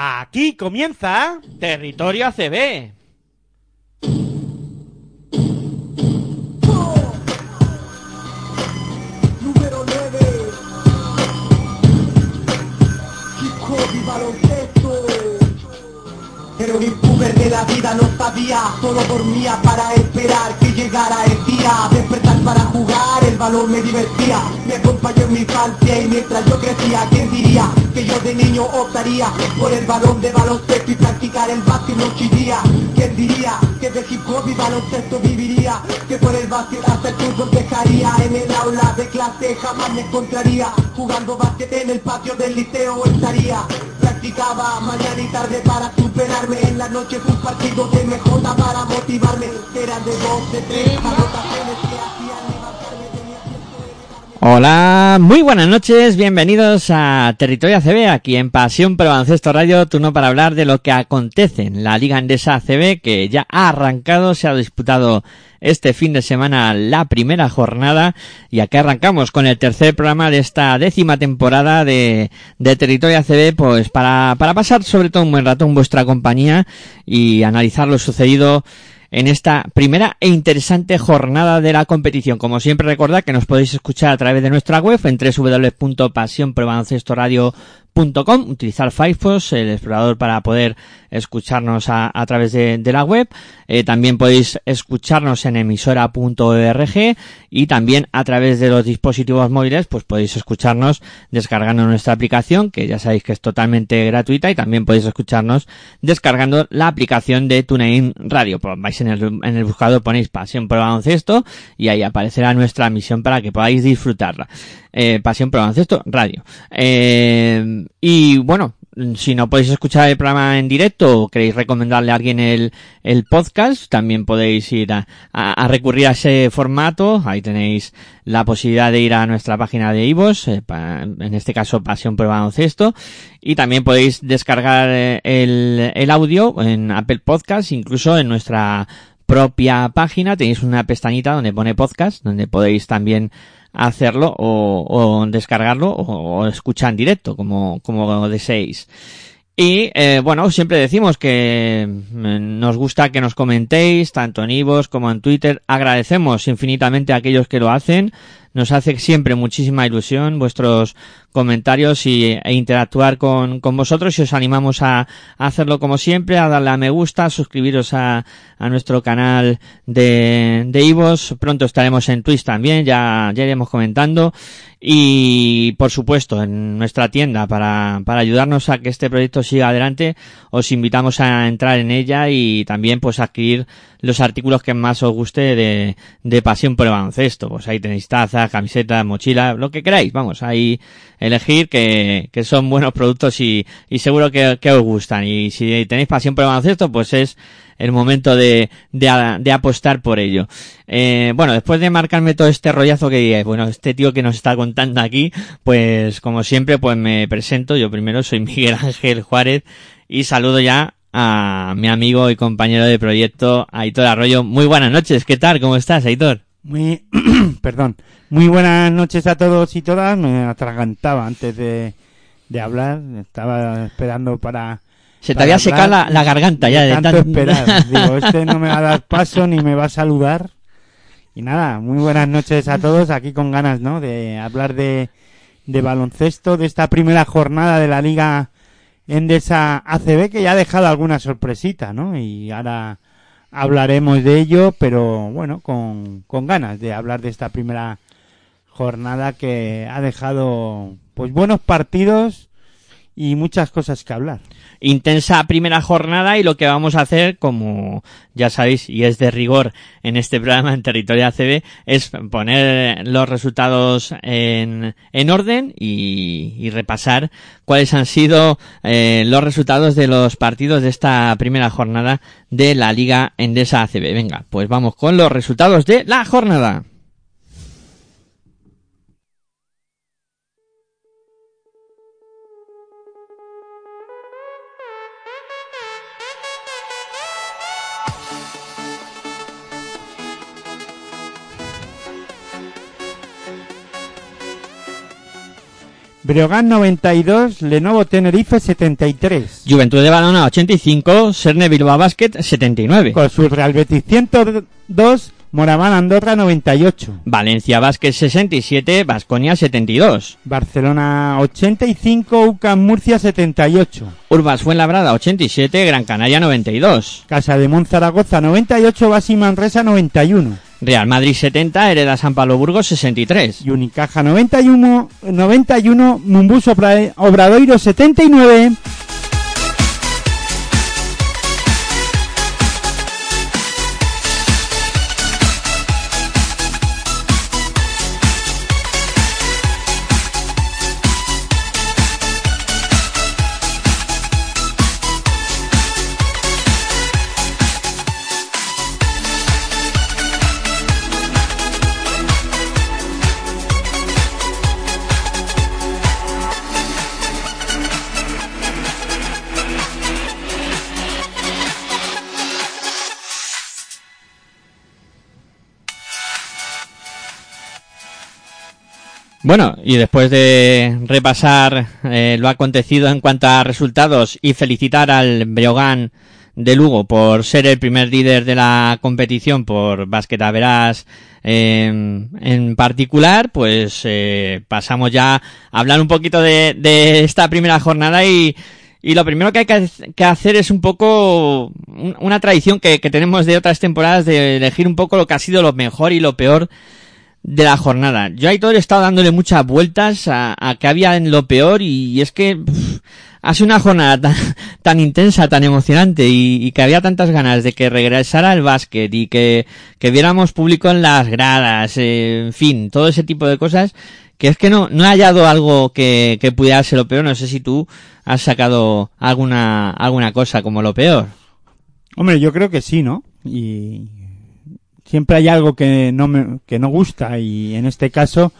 Aquí comienza Territorio ACB. Número 9 Hip hop baloncesto la vida, no sabía Solo dormía para esperar que llegara el día. Despertar para jugar, el balón me divertía. Me acompañó en mi infancia y mientras yo crecía ¿Quién diría que yo de niño optaría Por el balón de baloncesto y practicar el básquet noche y día ¿Quién diría que de hip hop y baloncesto viviría Que por el básquet hasta el fútbol dejaría. En el aula de clase jamás me encontraría Jugando básquet en el patio del liceo estaría. Practicaba mañana y tarde para superarme En la noche un partido de MJ para motivarme. Eran de dos, de tres anotaciones que Hola, muy buenas noches, bienvenidos a Territorio ACB, aquí en Pasión Pro Radio, turno para hablar de lo que acontece en la Liga Endesa ACB, que ya ha arrancado, se ha disputado este fin de semana la primera jornada, y aquí arrancamos con el tercer programa de esta décima temporada de, de Territorio ACB, pues para, para pasar sobre todo un buen rato en vuestra compañía y analizar lo sucedido en esta primera e interesante jornada de la competición. Como siempre recordad que nos podéis escuchar a través de nuestra web en www.pasionprobaloncestoradio.com utilizar Firefox, el explorador para poder escucharnos a, a través de, de la web. Eh, también podéis escucharnos en emisora.org y también a través de los dispositivos móviles pues podéis escucharnos descargando nuestra aplicación que ya sabéis que es totalmente gratuita y también podéis escucharnos descargando la aplicación de TuneIn Radio. Pues vais en el, en el buscador ponéis Pasión por Baloncesto y ahí aparecerá nuestra emisión para que podáis disfrutarla. Eh, Pasión por Baloncesto Radio. Eh, y bueno, si no podéis escuchar el programa en directo o queréis recomendarle a alguien el, el podcast, también podéis ir a, recurrir a ese formato. Ahí tenéis la posibilidad de ir a nuestra página de Ivos, eh, en este caso Pasión por Baloncesto. Y también podéis descargar eh, el, el audio en Apple Podcast, incluso en nuestra propia página tenéis una pestañita donde pone podcast, donde podéis también hacerlo o, o descargarlo o, o escuchar en directo, como, como deseéis. Y eh, bueno, siempre decimos que mm, nos gusta que nos comentéis, tanto en Ivos como en Twitter. Agradecemos infinitamente a aquellos que lo hacen. Nos hace siempre muchísima ilusión vuestros comentarios y, e interactuar con, con vosotros y os animamos a, hacerlo como siempre, a darle a me gusta, a suscribiros a, a nuestro canal de, de Ivos. Pronto estaremos en Twitch también, ya, ya iremos comentando. Y por supuesto, en nuestra tienda, para, para ayudarnos a que este proyecto siga adelante, os invitamos a entrar en ella y también pues adquirir los artículos que más os guste de, de pasión por el baloncesto. Pues ahí tenéis taza, camiseta, mochila, lo que queráis, vamos, ahí elegir que, que son buenos productos y, y seguro que, que os gustan. Y si tenéis pasión por el baloncesto, pues es el momento de, de, de apostar por ello. Eh, bueno, después de marcarme todo este rollazo que digáis, bueno, este tío que nos está contando aquí, pues como siempre, pues me presento. Yo primero soy Miguel Ángel Juárez y saludo ya a mi amigo y compañero de proyecto, Aitor Arroyo. Muy buenas noches, ¿qué tal? ¿Cómo estás, Aitor? Muy, perdón, muy buenas noches a todos y todas. Me atragantaba antes de, de hablar. Estaba esperando para. Se te había secado la, la garganta ya de tanto tan- esperar. Digo, este no me va a dar paso ni me va a saludar. Y nada, muy buenas noches a todos. Aquí con ganas, ¿no? De hablar de, de baloncesto, de esta primera jornada de la Liga Endesa ACB que ya ha dejado alguna sorpresita, ¿no? Y ahora hablaremos de ello, pero bueno, con, con ganas de hablar de esta primera jornada que ha dejado pues buenos partidos y muchas cosas que hablar. intensa primera jornada y lo que vamos a hacer, como ya sabéis, y es de rigor en este programa en Territorio ACB, es poner los resultados en, en orden y, y repasar cuáles han sido eh, los resultados de los partidos de esta primera jornada de la Liga Endesa ACB. Venga, pues vamos con los resultados de la jornada. Breogán 92, Lenovo Tenerife 73. Juventud de Badalona 85, Serne Bilbao Basket 79. Con su Real Betis 102, Moraván Andorra 98. Valencia Basket 67, Basconia 72. Barcelona 85, UCAM Murcia 78. Urbas Fuenlabrada 87, Gran Canaria 92. Casa de Monzaragoza 98, Basi Manresa 91. Real Madrid 70, Hereda San Pablo Burgos 63. Y Unicaja 91, 91 Mumbus Obra- Obradoiro 79. Bueno, y después de repasar eh, lo acontecido en cuanto a resultados y felicitar al Breogán de Lugo por ser el primer líder de la competición por Basket Averas eh, en particular, pues eh, pasamos ya a hablar un poquito de, esta primera jornada y, y lo primero que hay que, hacer es un poco un- una tradición que tenemos de otras temporadas de elegir un poco lo que ha sido lo mejor y lo peor de la jornada. Yo a Aitor he estado dándole muchas vueltas a, a que había en lo peor y es que pff, ha una jornada tan, tan intensa, tan emocionante y, y que había tantas ganas de que regresara el básquet y que, que viéramos público en las gradas, eh, en fin, todo ese tipo de cosas que es que no, no he hallado algo que, que pudiera ser lo peor. No sé si tú has sacado alguna, alguna cosa como lo peor. Hombre, yo creo que sí, ¿no? Y siempre hay algo que no me, que no gusta y en este caso,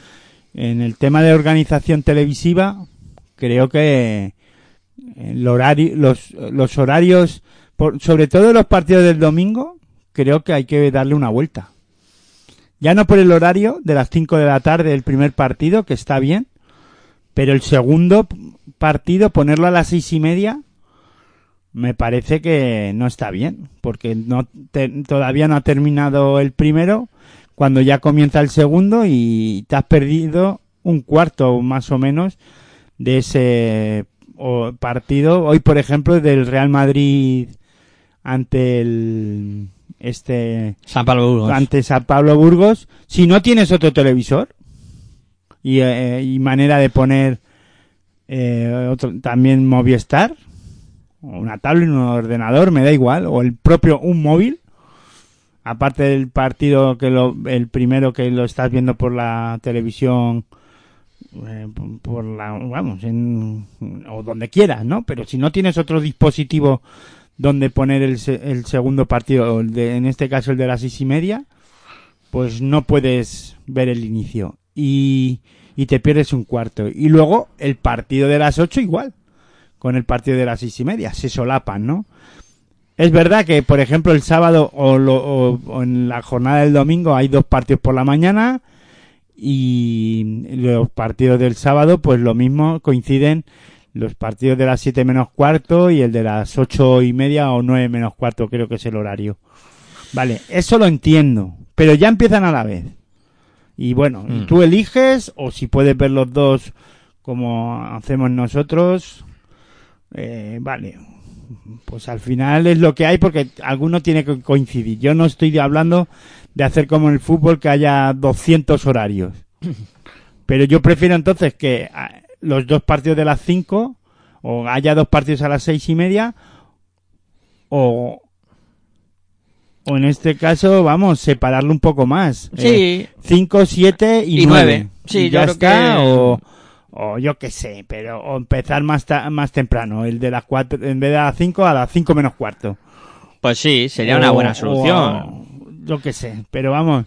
en el tema de organización televisiva, creo que el horario, los, los horarios, por- sobre todo los partidos del domingo, creo que hay que darle una vuelta. Ya no por el horario de las 5 de la tarde del primer partido, que está bien, pero el segundo partido, ponerlo a las seis y media, me parece que no está bien, porque no te- todavía no ha terminado el primero, cuando ya comienza el segundo y te has perdido un cuarto más o menos de ese partido. Hoy, por ejemplo, del Real Madrid ante el este San Pablo Burgos. ante San Pablo Burgos, si no tienes otro televisor y, eh, y manera de poner eh, otro, también Movistar, una tablet, un ordenador, me da igual, o el propio un móvil, aparte del partido que lo, el primero que lo estás viendo por la televisión, eh, por- la, vamos, en, o donde quieras, ¿no? Pero si no tienes otro dispositivo donde poner el, el segundo partido, el de- en este caso el de las seis y media, pues no puedes ver el inicio y, y te pierdes un cuarto. Y luego el partido de las ocho igual, con el partido de las seis y media, se solapan, ¿no? Es verdad que, por ejemplo, el sábado o, lo- o- o en la jornada del domingo hay dos partidos por la mañana y los partidos del sábado, pues lo mismo coinciden los partidos de las 7 menos cuarto y el de las ocho y media o 9 menos cuarto, creo que es el horario. Vale, eso lo entiendo, pero ya empiezan a la vez. Y bueno, Mm. tú eliges, o si puedes ver los dos como hacemos nosotros, eh, vale. Pues al final es lo que hay porque alguno tiene que coincidir. Yo no estoy hablando de hacer como en el fútbol que haya 200 horarios. Pero yo prefiero entonces que ah, los dos partidos de las 5 o haya dos partidos a las seis y media o o en este caso vamos separarlo un poco más Sí. 5, 7 y Y 9 nueve. Sí, yo ya creo está que- o, o yo qué sé pero o empezar más ta- más temprano el de las 4 en vez de a las 5 a las 5 menos cuarto Pues sí, sería una buena solución. yo qué sé, pero vamos,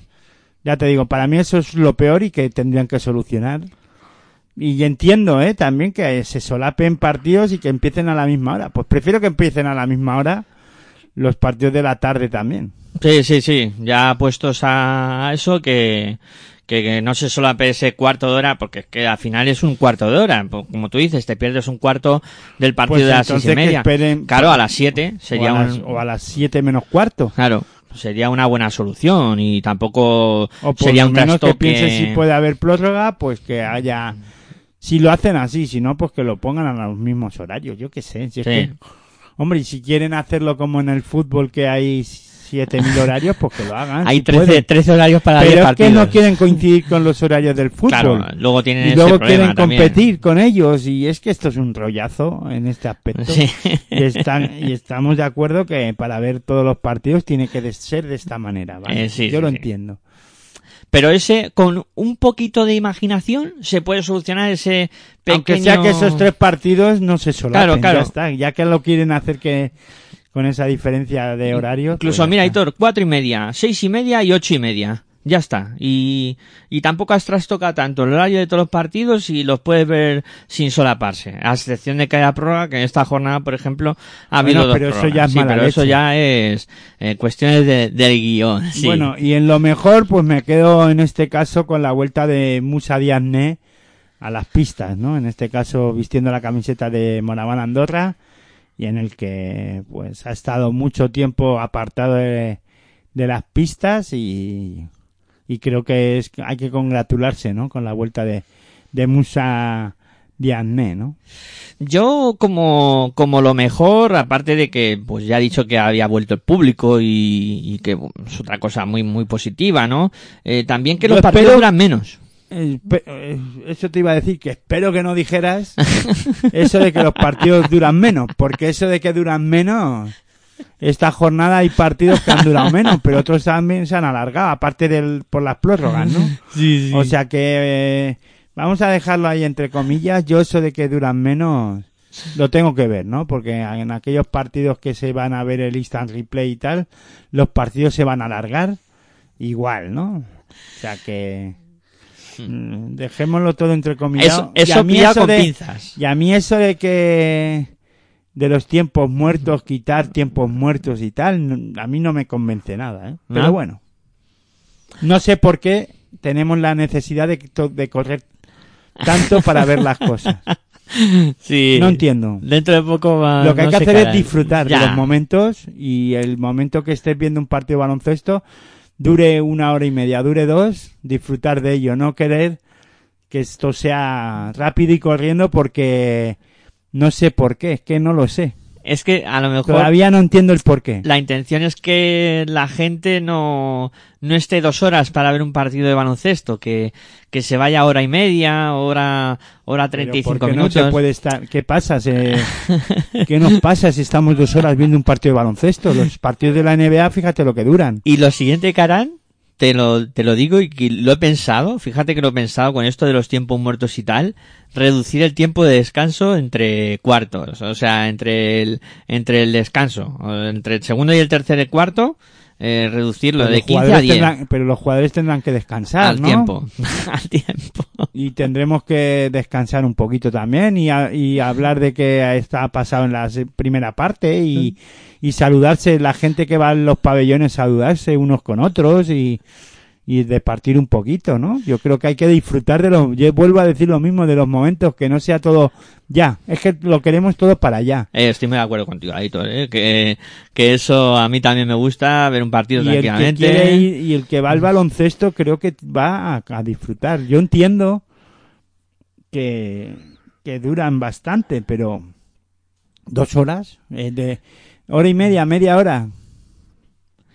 ya te digo, para mí eso es lo peor y que tendrían que solucionar. Y entiendo, ¿eh? También que se solapen partidos y que empiecen a la misma hora. Pues prefiero que empiecen a la misma hora los partidos de la tarde también. Sí, sí, sí. Ya puestos a eso, que, que, que no se solape ese cuarto de hora, porque es que al final es un cuarto de hora. Po- Como tú dices, te pierdes un cuarto del partido Pues de las seis y que media. esperen- claro, a las siete sería o, a las, un... o a las 7 menos cuarto. Claro, sería una buena solución y tampoco O por sería lo un menos que trastoque. piense si puede haber prórroga, pues que haya... Si lo hacen así, si no, pues que lo pongan a los mismos horarios. Yo qué sé. Si es que- hombre, y si quieren hacerlo como en el fútbol, que hay 7.000 horarios, pues que lo hagan. Hay si 13, pueden. 13 horarios para 10 Pero es que partidos. no quieren coincidir con los horarios del fútbol. Claro, luego tienen y ese luego problema quieren también. competir con ellos y es que esto es un rollazo en este aspecto Sí. y, están, y estamos de acuerdo que para ver todos los partidos tiene que ser de esta manera ¿vale? Eh, sí, yo sí, lo entiendo Pero ese, con un poquito de imaginación, se puede solucionar ese pequeño... aunque sea que esos tres partidos no se solapen Claro, claro. ya está ya que lo quieren hacer que con esa diferencia de horarios Incluso, pues mira. Hitor, cuatro y media, seis y media y ocho y media. Ya está. Y, y tampoco has trastocado tanto el horario de todos los partidos y los puedes ver sin solaparse. A excepción de que haya prórroga, que en esta jornada, por ejemplo, ha habido Bueno, dos pero eso prórrogas. ya es Sí, mala pero eso ya es eh, cuestiones de, del guion. sí. Bueno, y en lo mejor, pues me quedo en este caso con la vuelta de Musa Diazné a las pistas, ¿no? En este caso vistiendo la camiseta de Moraván Andorra y en el que pues ha estado mucho tiempo apartado de, de las pistas y, y creo que es hay que congratularse, ¿no? Con la vuelta de, de Musa Diazné, ¿no? Yo como, como lo mejor, aparte de que pues ya he dicho que había vuelto el público y, y que es otra cosa muy muy positiva, ¿no? Eh, también que Yo los partidos duran menos. Eh, eh, Eso te iba a decir que espero que no dijeras eso de que los partidos duran menos, porque eso de que duran menos, esta jornada hay partidos que han durado menos, pero otros también se han alargado, aparte del por las prórrogas, ¿no? O sea que eh, vamos a dejarlo ahí entre comillas. Yo eso de que duran menos lo tengo que ver, ¿no? Porque en aquellos partidos que se van a ver el instant replay y tal, los partidos se van a alargar igual, ¿no? O sea que mm, dejémoslo todo entre comillas. Eso, eso pilla con pinzas. y a mí eso de que de los tiempos muertos, quitar tiempos muertos y tal, a mí no me convence nada, ¿eh? Pero ¿No? bueno. No sé por qué tenemos la necesidad de, de correr tanto para ver las cosas. Sí. No entiendo. Dentro de poco va, Lo que hay que hacer es disfrutar Ya. de los momentos y el momento que estés viendo un partido de baloncesto dure una hora y media, dure dos, disfrutar de ello, no querer que esto sea rápido y corriendo porque no sé por qué, es que no lo sé. Es que a lo mejor Todavía no entiendo el por qué. la intención es que la gente no, no esté dos horas para ver un partido de baloncesto, que, que se vaya hora y media, hora, hora Pero 35 ¿por qué no minutos. se puede estar? ¿Qué pasa? ¿Qué nos pasa si estamos dos horas viendo un partido de baloncesto? Los partidos de la NBA, fíjate lo que duran. Y lo siguiente que harán, te lo, te lo digo y que lo he pensado, fíjate que lo he pensado con esto de los tiempos muertos y tal, reducir el tiempo de descanso entre cuartos, o sea, entre el, entre el descanso, entre el segundo y el tercer cuarto, eh, reducirlo Pero de los 15 a jugadores 10 tendrán- pero los jugadores tendrán que descansar, al ¿no? tiempo, al tiempo. Y tendremos que descansar un poquito también y, a- y hablar de que está pasado en la primera parte y, y saludarse, la gente que va a los pabellones, saludarse unos con otros y, y de partir un poquito, ¿no? Yo creo que hay que disfrutar de los, yo vuelvo a decir lo mismo, de los momentos, que no sea todo ya, es que lo queremos todo para allá. Eh, estoy muy de acuerdo contigo, Aitor, eh, que, que eso a mí también me gusta, ver un partido Y el, que tranquilamente. quiere ir- y el que va al baloncesto creo que va a, a disfrutar. Yo entiendo que, que duran bastante, pero dos horas, eh, de hora y media, media hora.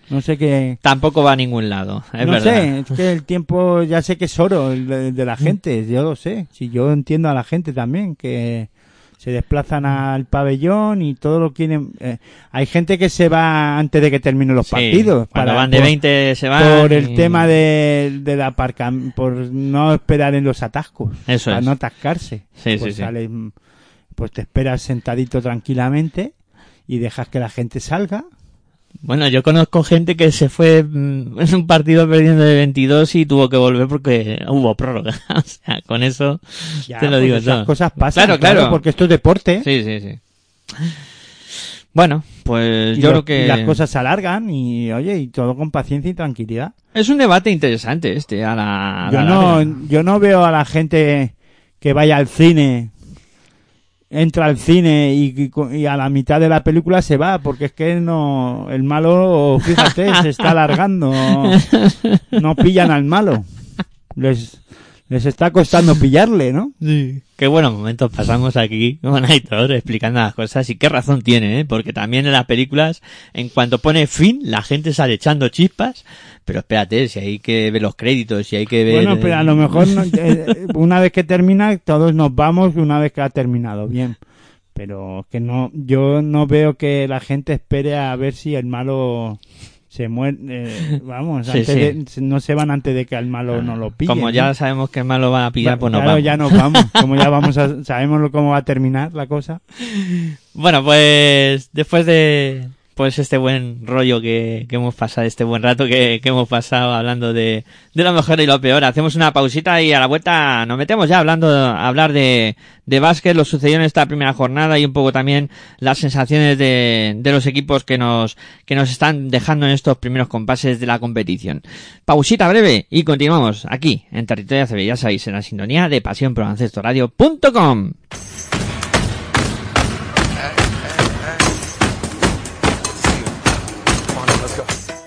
No sé qué. Tampoco va a ningún lado, es no verdad. sé, es que el tiempo ya sé que es oro el de, de la gente, yo lo sé. Si yo entiendo a la gente también que se desplazan al pabellón y todo lo quieren. eh, hay gente que se va antes de que terminen los Sí, partidos. cuando para- van de por- 20 se van. por el y- tema de, del aparcam- por no esperar en los atascos, Eso para es. no atascarse. Sí, pues sí, sí. sales, mm, pues te esperas sentadito tranquilamente y dejas que la gente salga. Bueno, yo conozco gente que se fue mm, en un partido perdiendo de 22 y tuvo que volver porque hubo prórroga. o sea, con eso Ya, te lo pues digo esas todo. cosas pasan, Claro, claro. porque esto es deporte. Sí, sí, sí. Bueno, pues Y yo lo- creo que y las cosas se alargan y, oye, y todo con paciencia y tranquilidad. es un debate interesante este a la, a Yo la no, larga. yo no veo a la gente que vaya al cine, entra al cine y, y a la mitad de la película se va, porque es que no, el malo, fíjate, se está alargando, no pillan al malo. Les, les está costando pillarle, ¿no? Qué buenos momentos pasamos aquí con Aitor explicando las cosas y qué razón tiene, ¿eh? porque también en las películas, en cuanto pone fin, la gente sale echando chispas, pero espérate, si hay que ver los créditos, si hay que ver... Bueno, pero a lo mejor no- eh, una vez que termina, todos nos vamos una vez que ha terminado, bien. Pero que no, yo no veo que la gente espere a ver si el malo se muere. eh, vamos, Sí, antes sí. de- no se van antes de que al malo no lo pille. Como ya sabemos que el malo va a pillar, pues nos claro, vamos. ya nos vamos. Como ya vamos a, sabemos cómo va a terminar la cosa. Bueno, pues después de pues este buen rollo que, que hemos pasado, este buen rato que, que hemos pasado hablando de, de lo mejor y lo peor, hacemos una pausita y a la vuelta nos metemos ya hablando, a hablar de, de básquet, lo sucedió en esta primera jornada y un poco también las sensaciones de, de los equipos que nos, que nos están dejando en estos primeros compases de la competición. Pausita breve y continuamos aquí en Territorio ACB, ya sabéis, en la sintonía de Pasión por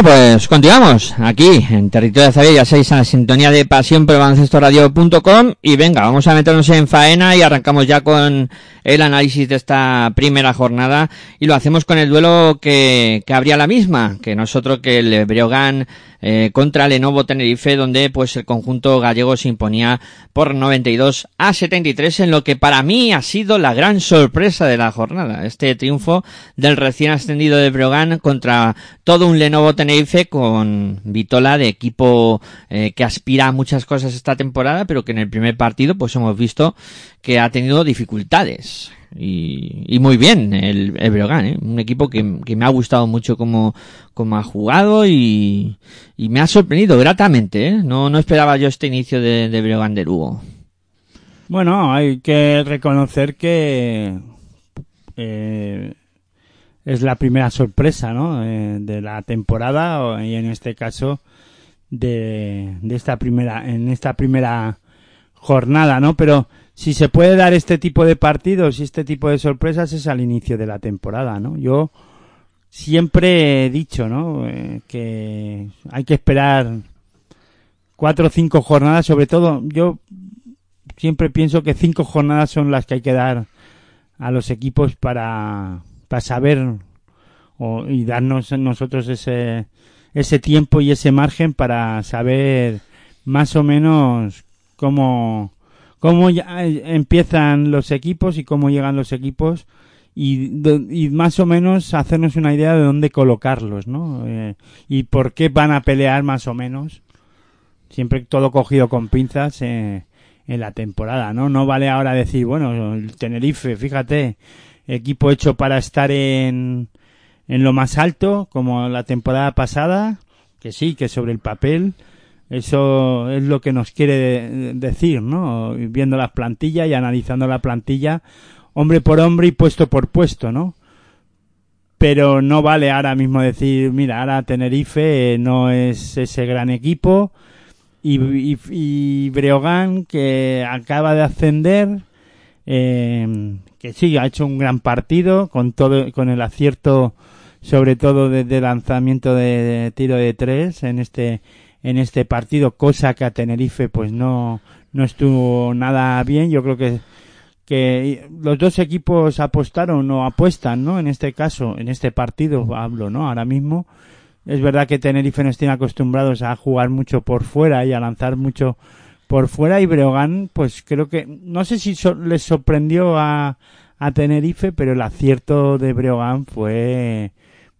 Bueno, pues continuamos aquí en Territorio de Zabia, ya sabéis, en sintonía de pasión por baloncestoradio.com y venga, vamos a meternos en faena y arrancamos ya con el análisis de esta primera jornada. Y lo hacemos con el duelo que, que habría la misma, que nosotros que el Breogán eh, contra Lenovo Tenerife, donde pues el conjunto gallego se imponía por 92 a 73 en lo que para mí ha sido la gran sorpresa de la jornada. Este triunfo del recién ascendido de Breogán contra todo un Lenovo Tenerife con Vitola de equipo eh, que aspira a muchas cosas esta temporada, pero que en el primer partido pues hemos visto que ha tenido dificultades. Y, muy bien el, el ¿eh? un equipo que, que me ha gustado mucho como, como ha jugado y, y me ha sorprendido gratamente. ¿eh? No, no esperaba yo este inicio de, de Breogán de Lugo. Bueno, hay que reconocer que eh, es la primera sorpresa, ¿no? Eh, de la temporada y en este caso de, de esta primera, en esta primera jornada, ¿no? Pero si se puede dar este tipo de partidos y este tipo de sorpresas es al inicio de la temporada, ¿no? Yo siempre he dicho, ¿no? Eh, que hay que esperar cuatro o cinco jornadas, sobre todo yo siempre pienso que cinco jornadas son las que hay que dar a los equipos para, para saber o, y darnos nosotros ese, ese tiempo y ese margen para saber más o menos cómo, cómo ya empiezan los equipos y cómo llegan los equipos y más o menos hacernos una idea de dónde colocarlos, ¿no? Eh, y por qué van a pelear más o menos siempre todo cogido con pinzas eh, en la temporada, ¿no? No vale ahora decir, bueno, el Tenerife, fíjate, equipo hecho para estar en, en lo más alto, como la temporada pasada, que sí, que sobre el papel, eso es lo que nos quiere de- decir, ¿no? Viendo las plantillas y analizando la plantilla, hombre por hombre y puesto por puesto, ¿no? Pero no vale ahora mismo decir, mira, ahora Tenerife eh, no es ese gran equipo y, y, Breogán que acaba de ascender, eh, que sí, ha hecho un gran partido con todo, con el acierto sobre todo desde lanzamiento de tiro de tres en este en este partido, cosa que a Tenerife pues no no estuvo nada bien. Yo creo que que los dos equipos apostaron o apuestan, ¿no? En este caso, en este partido hablo, ¿no? Ahora mismo es verdad que Tenerife no estén acostumbrados a jugar mucho por fuera y a lanzar mucho por fuera y Breogán, pues creo que no sé si so- les sorprendió a, a Tenerife, pero el acierto de Breogán fue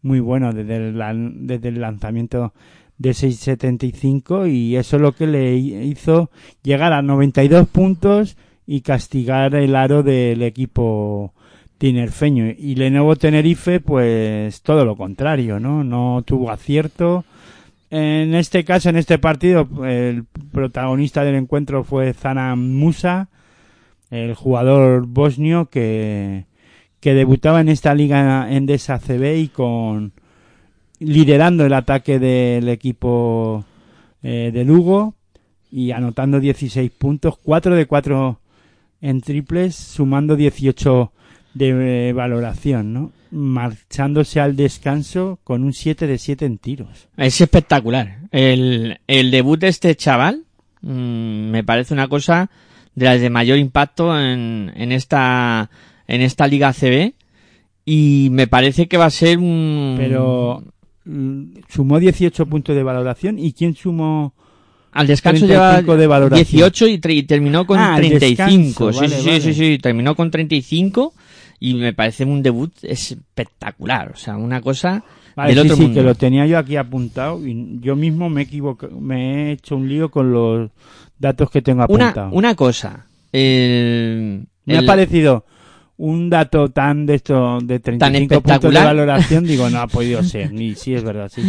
muy bueno desde el, desde el lanzamiento de 6.75 y eso es lo que le hizo llegar a 92 puntos y castigar el aro del equipo tinerfeño. Y Lenovo Tenerife, pues todo lo contrario, ¿no? No tuvo acierto. En este caso, en este partido, el protagonista del encuentro fue Zanam Musa, el jugador bosnio que, que debutaba en esta liga Endesa CB y con liderando el ataque del equipo eh, de Lugo y anotando 16 puntos, 4 de 4 en triples, sumando 18 de eh, valoración, ¿no? Marchándose al descanso con un 7 de 7 en tiros. Es espectacular. El, el debut de este chaval mm, me parece una cosa de las de mayor impacto en, en esta en esta liga CB y me parece que va a ser un Pero sumó 18 puntos de valoración y quién sumó al descanso 35 lleva de valoración. 18 y, y terminó con Ah, al 35 descanso, sí, vale, sí, sí, vale. sí, sí, terminó con 35 y me parece un debut espectacular o sea una cosa Vale, del sí, otro sí, mundo que lo tenía yo aquí apuntado y yo mismo me he equivocado, me he hecho un lío con los datos que tengo una, apuntados. una cosa el, Me ha parecido un dato tan de esto de 35 puntos de valoración, digo, no ha podido ser, ni sí es verdad, sí.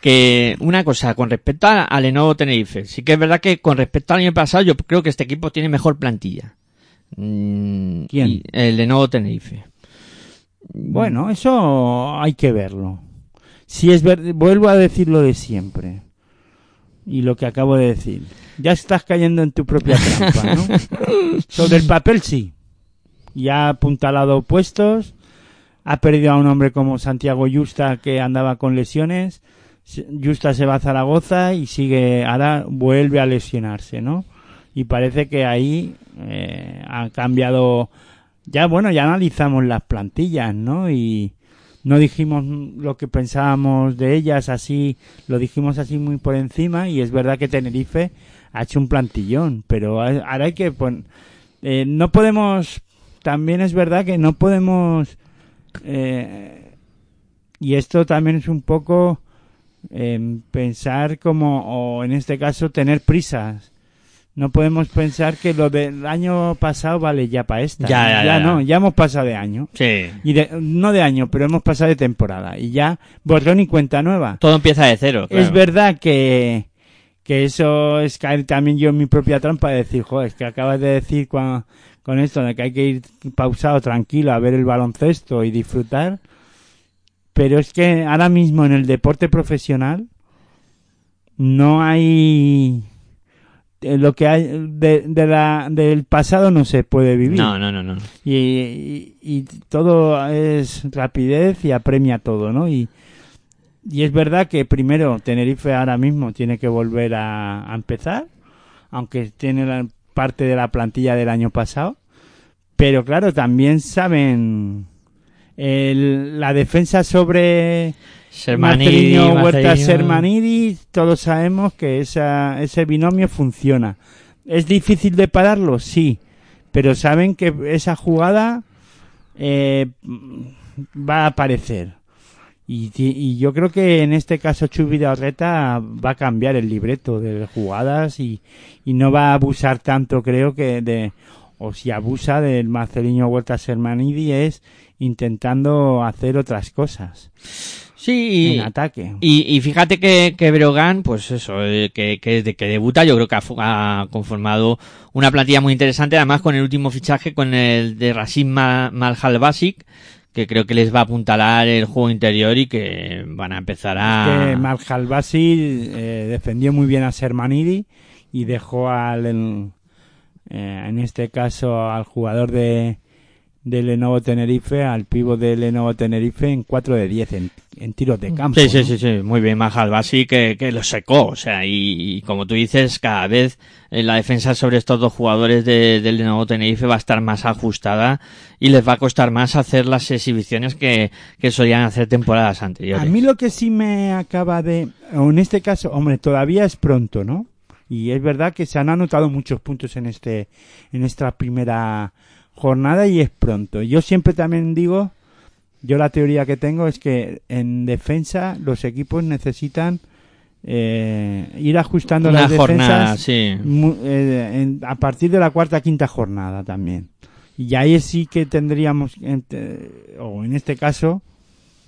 que una cosa con respecto a, a Lenovo Tenerife, sí que es verdad que con respecto al año pasado yo creo que este equipo tiene mejor plantilla. Mm, ¿Quién? y- El Lenovo Tenerife. Bueno, eso hay que verlo. Si es ver, vuelvo a decir lo de siempre. Y lo que acabo de decir. Ya estás cayendo en tu propia trampa, ¿no? Sobre el papel sí. Ya ha apuntalado puestos. Ha perdido a un hombre como Santiago Justa que andaba con lesiones. Justa se va a Zaragoza y sigue, ahora vuelve a lesionarse, ¿no? Y parece que ahí eh, ha cambiado. Ya, bueno, ya analizamos las plantillas, ¿no? Y no dijimos lo que pensábamos de ellas así, lo dijimos así muy por encima y es verdad que Tenerife ha hecho un plantillón, pero ahora hay que eh, no podemos, también es verdad que no podemos, eh, y esto también es un poco eh, pensar como, o en este caso tener prisas. No podemos pensar que lo del año pasado vale ya para esta. Ya, ya, ya, no, ya. ya hemos pasado de año. Sí. Y de- no de año, pero hemos pasado de temporada. Y ya, borrón y cuenta nueva. Todo empieza de cero. Es verdad que, que eso es caer también yo en mi propia trampa de decir, joder, es que acabas de decir cua- con esto de que hay que ir pausado, tranquilo, a ver el baloncesto y disfrutar. Pero es que ahora mismo en el deporte profesional no hay eh, lo que hay de, de la, del pasado no se puede vivir No, no, no, no. y, y- y todo es rapidez y apremia todo, ¿no? Y, y es verdad que primero Tenerife ahora mismo tiene que volver a, a empezar, aunque tiene la parte de la plantilla del año pasado, pero claro, también saben el- la defensa sobre Sermanidi, Huerta. Sermanidis, todos sabemos que esa, ese binomio funciona. ¿Es difícil de pararlo? Sí, pero saben que esa jugada eh, va a aparecer. Y, y yo creo que en este caso Chubi de Orreta va a cambiar el libreto de jugadas y, y no va a abusar tanto, creo que de, o si abusa del Marcelinho Huerta Sermanidi es intentando hacer otras cosas Sí, en ataque. Y, y fíjate que, que Brogan, pues eso, eh, que, que desde que debuta yo creo que ha, ha conformado una plantilla muy interesante, además con el último fichaje, con el de Rashid Ma- Malhal Basic, que creo que les va a apuntalar el juego interior y que van a empezar a... que Malhalbasi eh, defendió muy bien a Sermanidi y dejó al el- eh, en este caso al jugador de de Lenovo Tenerife al pivo de Lenovo Tenerife en 4 de 10 en, en tiros de campo Sí, sí, ¿no? sí, sí, muy bien Mahal Basic, que, que lo secó, o sea, y, y como tú dices, cada vez eh, la defensa sobre estos dos jugadores de- del Lenovo Tenerife va a estar más ajustada y les va a costar más hacer las exhibiciones que, que solían hacer temporadas anteriores. A mí lo que sí me acaba de... o En este caso, hombre, todavía es pronto, ¿no? Y es verdad que se han anotado muchos puntos en este en esta primera jornada y es pronto. Yo siempre también digo, yo la teoría que tengo es que en defensa los equipos necesitan eh, ir ajustando Una las jornada, defensas sí. mu- eh, en- a partir de la cuarta quinta jornada también. Y ahí sí que tendríamos, o en este caso,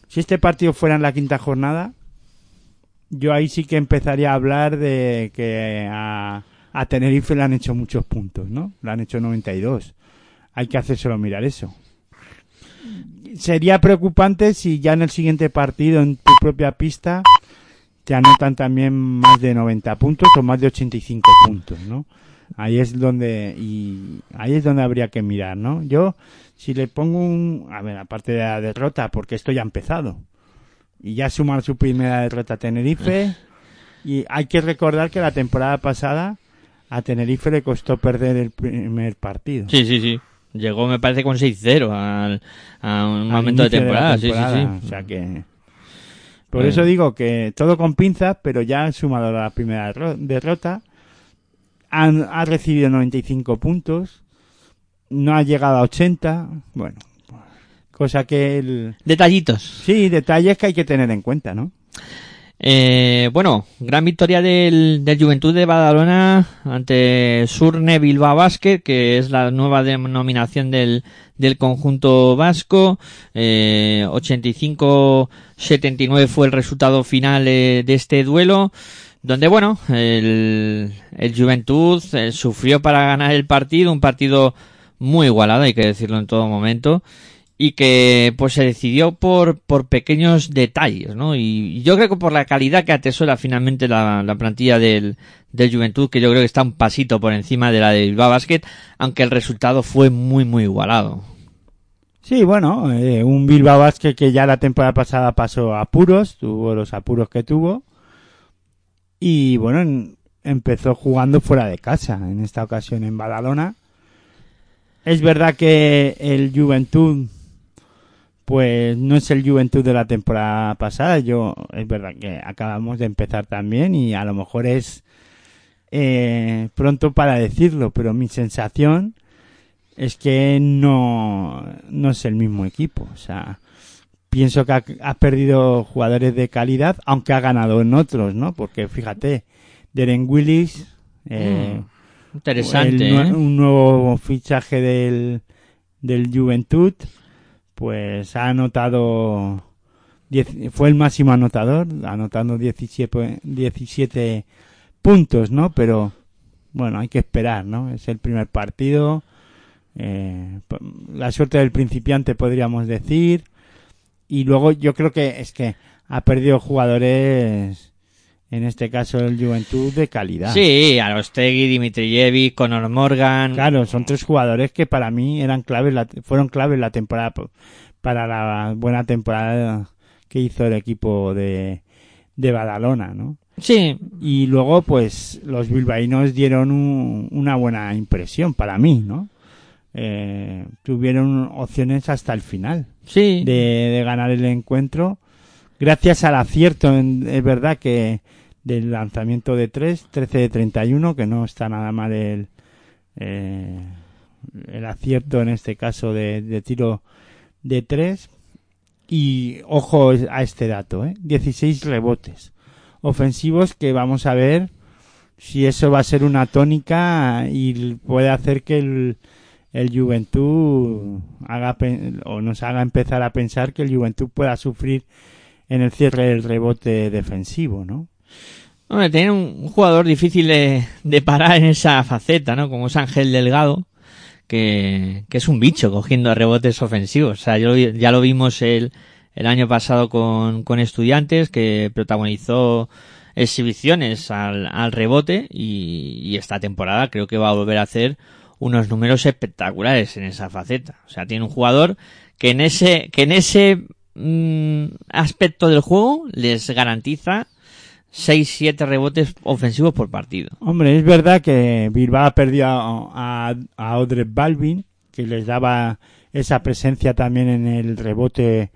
si este partido fuera en la quinta jornada, yo ahí sí que empezaría a hablar de que a, a Tenerife le han hecho muchos puntos, ¿no? Le han hecho 92. Hay que hacérselo mirar eso. Sería preocupante si ya en el siguiente partido, en tu propia pista, te anotan también más de 90 puntos o más de 85 puntos, ¿no? Ahí es donde y ahí es donde habría que mirar, ¿no? Yo si le pongo un, a ver, aparte de la derrota, porque esto ya ha empezado y ya suman su primera derrota a Tenerife y hay que recordar que la temporada pasada a Tenerife le costó perder el primer partido. Sí, sí, sí. Llegó, me parece, con 6-0 al, a un al momento de temporada. Sí, sí, sí. O sea que por Bueno. eso digo que todo con pinzas, pero ya han sumado la primera derro- derrota. Han, ha recibido 95 puntos. No ha llegado a 80. Bueno, cosa que el... Detallitos. Sí, detalles que hay que tener en cuenta, ¿no? Eh, bueno, gran victoria del, del Juventud de Badalona ante Surne Bilbao Basket, que es la nueva denominación del, del conjunto vasco. Eh, 85-79 fue el resultado final eh, de este duelo, donde bueno, el, el Juventud eh, sufrió para ganar el partido, un partido muy igualado, hay que decirlo en todo momento y que pues se decidió por, por pequeños detalles, ¿no? Y, yo creo que por la calidad que atesora finalmente la, la plantilla del, del Juventud, que yo creo que está un pasito por encima de la de Bilbao Basket, aunque el resultado fue muy, muy igualado. Sí, bueno, eh, un Bilbao Basket que ya la temporada pasada pasó apuros, tuvo los apuros que tuvo. Y bueno, en- empezó jugando fuera de casa, en esta ocasión en Badalona. Es verdad que el Juventud, pues no es el Juventud de la temporada pasada. Yo, es verdad que acabamos de empezar también y a lo mejor es eh, pronto para decirlo, pero mi sensación es que no, no es el mismo equipo. O sea, pienso que ha, ha perdido jugadores de calidad, aunque ha ganado en otros, ¿no? Porque fíjate, Deren Willis, eh, Interesante, el nue- ¿eh? un nuevo fichaje del, del Juventud, pues ha anotado, fue el máximo anotador, anotando 17, 17 puntos, ¿no? Pero bueno, hay que esperar, ¿no? Es el primer partido. eh, la suerte del principiante podríamos decir y luego yo creo que es que ha perdido jugadores en este caso el Juventud de calidad. Sí, Arostegui, Dimitrijevic, Conor Morgan. claro son tres jugadores que para mí eran claves la- fueron claves la temporada para la buena temporada que hizo el equipo de de Badalona no Sí, y luego pues los bilbaínos dieron un- una buena impresión para mí no Eh, tuvieron opciones hasta el final sí. de, de ganar el encuentro. Gracias al acierto en- es verdad que del lanzamiento de 3 13 de 31 que no está nada mal el eh, el acierto en este caso de, tiro de 3 Y ojo a este dato, ¿eh? 16 rebotes ofensivos que vamos a ver si eso va a ser una tónica y puede hacer que el, el Juventud haga o nos haga empezar a pensar que el Juventud pueda sufrir en el cierre del rebote defensivo, ¿no? Hombre, tiene un jugador difícil de, parar en esa faceta, ¿no? Como es Ángel Delgado, que, es un bicho cogiendo rebotes ofensivos. O sea, yo, ya lo vimos el, el año pasado con, estudiantes, que protagonizó exhibiciones al, al rebote y, y esta temporada creo que va a volver a hacer unos números espectaculares en esa faceta. O sea, tiene un jugador que en ese, que en ese mm, aspecto del juego les garantiza 6-7 rebotes ofensivos por partido. Hombre, es verdad que Bilbao ha perdido a, a, a Odre Balvin, que les daba esa presencia también en el rebote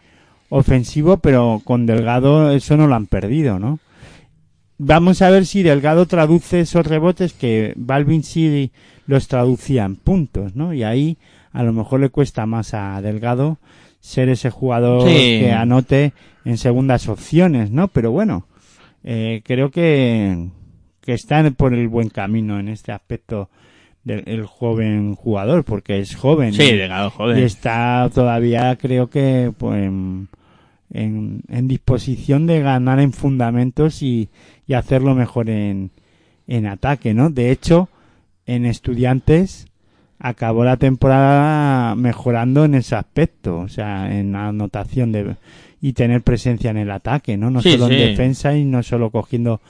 ofensivo, pero con Delgado eso no lo han perdido, ¿no? Vamos a ver si Delgado traduce esos rebotes que Balvin sí los traducía en puntos, ¿no? Y ahí a lo mejor le cuesta más a Delgado ser ese jugador Sí. que anote en segundas opciones, ¿no? Pero bueno, eh, creo que, que está por el buen camino en este aspecto del el joven jugador, porque es joven. Sí, y- Delgado, y joder. está todavía, creo que, pues, en, en, en disposición de ganar en fundamentos y, y hacerlo mejor en, en ataque, ¿no? De hecho, en estudiantes acabó la temporada mejorando en ese aspecto, o sea, en la anotación de y tener presencia en el ataque, ¿no? No Sí, solo sí. en defensa y no solo cogiendo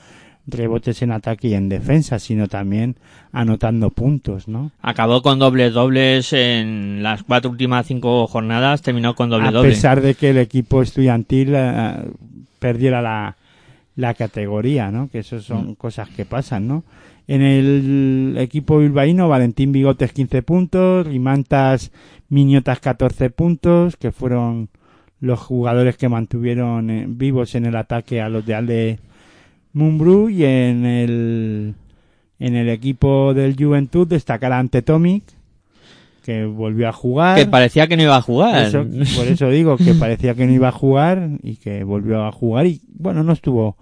rebotes en ataque y en defensa, sino también anotando puntos, ¿no? Acabó con dobles dobles en las cuatro últimas cinco jornadas, terminó con doble a doble. pesar de que el equipo estudiantil eh, perdiera la, la categoría, ¿no? Que eso son Mm. cosas que pasan, ¿no? En el equipo bilbaíno, Valentín Bigotes 15 puntos, Rimantas Miñotas 14 puntos, que fueron los jugadores que mantuvieron eh, vivos en el ataque a los de Alde Mumbrú y en el en el equipo del Juventud destacará ante Tomic que volvió a jugar. Que parecía que no iba a jugar. eso, por eso digo que parecía que no iba a jugar y que volvió a jugar y bueno, no estuvo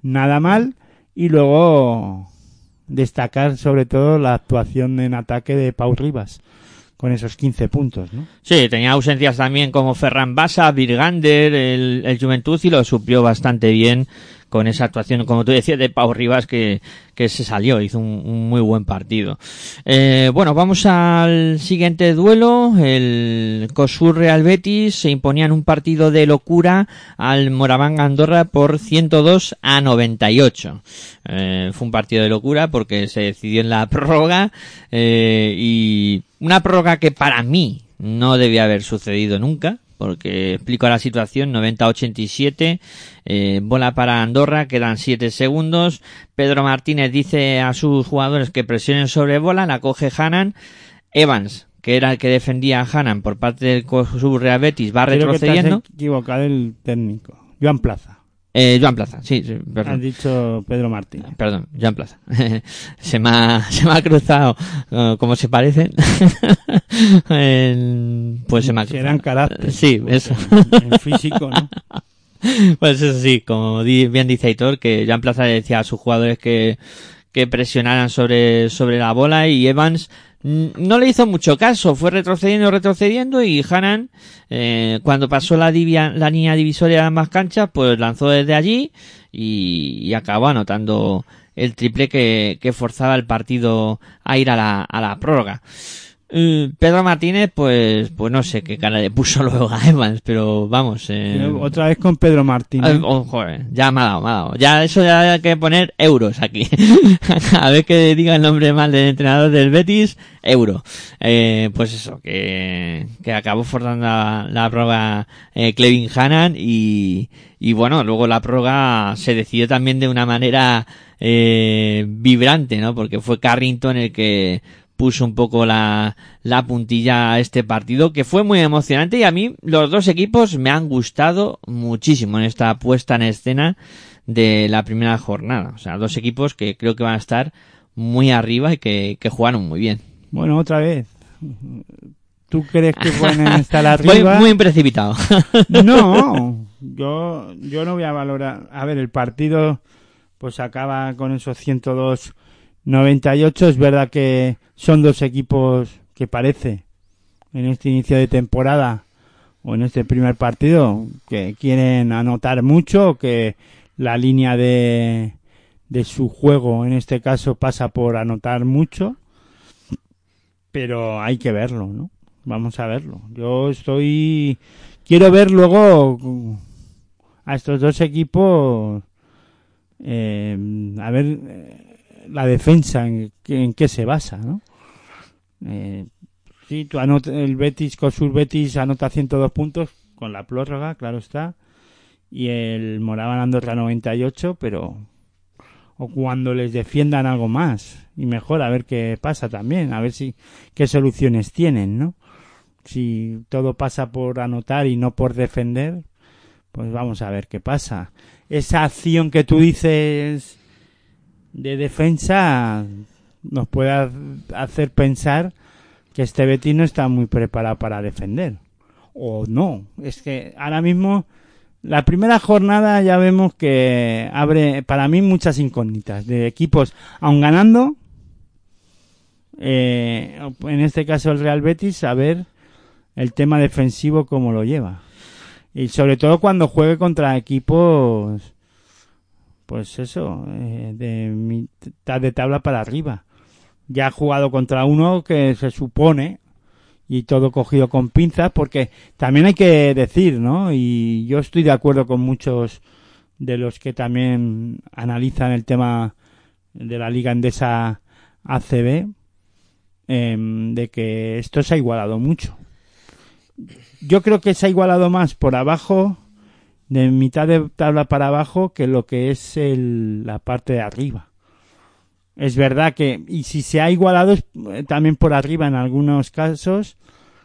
nada mal. Y luego destacar sobre todo la actuación en ataque de Pau Rivas con esos 15 puntos, ¿no? Sí, tenía ausencias también como Ferran Basa, Virgander, el, el Juventud y lo suplió bastante bien con esa actuación, como tú decías, de Pau Rivas que, que se salió, hizo un, un muy buen partido. Eh, bueno, vamos al siguiente duelo. El COSUR Real Betis se imponían un partido de locura al Moraván Andorra por 102 a 98. Eh, fue un partido de locura porque se decidió en la prórroga eh, y una prórroga que para mí no debía haber sucedido nunca porque explico la situación 90-87 eh, bola para Andorra quedan 7 segundos Pedro Martínez dice a sus jugadores que presionen sobre bola la coge Hanan Evans que era el que defendía a Hanan por parte del COSUR Real Betis va Creo que te retrocediendo has equivocado el técnico. Joan Plaza. Eh, Joan Plaza sí, sí perdón dicho Pedro Martínez. Perdón, Joan Plaza. se, me ha, se me ha cruzado, eh, como se parecen. En- pues se me ha cruzado. carácter. Sí, eso. En, en físico, ¿no? Pues eso sí, como di- bien dice Aitor, que Joan Plaza decía a sus jugadores que, que presionaran sobre, sobre la bola y Evans no le hizo mucho caso, fue retrocediendo, retrocediendo y Hanan, eh, cuando pasó la, divia- la línea divisoria de ambas canchas, pues lanzó desde allí y, y acabó anotando el triple que, que forzaba el partido a ir a la, a la prórroga. Eh, Pedro Martínez, pues, pues no sé qué cara le puso luego a Evans, pero vamos. Eh, Otra vez con Pedro Martínez. Ay, oh, joder, ya me ha dado, me ha dado. Ya eso ya hay que poner euros aquí. A ver que diga el nombre mal del entrenador del Betis, euro. Eh, pues eso, que, que acabó forzando la, la prórroga eh, Clevin Hannan y, y bueno, luego la prórroga se decidió también de una manera eh, vibrante, ¿no? Porque fue Carrington el que puso un poco la, la puntilla a este partido que fue muy emocionante y a mí los dos equipos me han gustado muchísimo en esta puesta en escena de la primera jornada. O sea, dos equipos que creo que van a estar muy arriba y que, que jugaron muy bien. Bueno, otra vez. ¿Tú crees que pueden estar arriba? muy precipitado. No, yo, yo no voy a valorar. A ver, el partido pues acaba con esos 102-98. Es verdad que son dos equipos que parece en este inicio de temporada o en este primer partido que quieren anotar mucho, que la línea de, de su juego en este caso pasa por anotar mucho. Pero hay que verlo, ¿no? Vamos a verlo. Yo estoy quiero ver luego a estos dos equipos eh, a ver eh, la defensa en, en qué se basa ¿no? Eh, sí tú anota, el Betis Cosur Betis anota 102 puntos con la prórroga claro está y el Moraban Andorra 98 pero o cuando les defiendan algo más y mejor a ver qué pasa también a ver si qué soluciones tienen no si todo pasa por anotar y no por defender, pues vamos a ver qué pasa. Esa acción que tú dices de defensa nos puede ha- hacer pensar que este Betis no está muy preparado para defender. O no. Es que ahora mismo la primera jornada ya vemos que abre para mí muchas incógnitas de equipos, aun ganando, eh, en este caso el Real Betis, a ver el tema defensivo cómo lo lleva. Y sobre todo cuando juegue contra equipos, pues eso, eh, de mitad de tabla para arriba. Ya ha jugado contra uno que se supone, y todo cogido con pinzas, porque también hay que decir, ¿no? Y yo estoy de acuerdo con muchos de los que también analizan el tema de la Liga Endesa ACB, em, de que esto se ha igualado mucho yo creo que se ha igualado más por abajo, de mitad de tabla para abajo, que lo que es el- la parte de arriba. Es verdad que, y si se ha igualado es eh, también por arriba en algunos casos,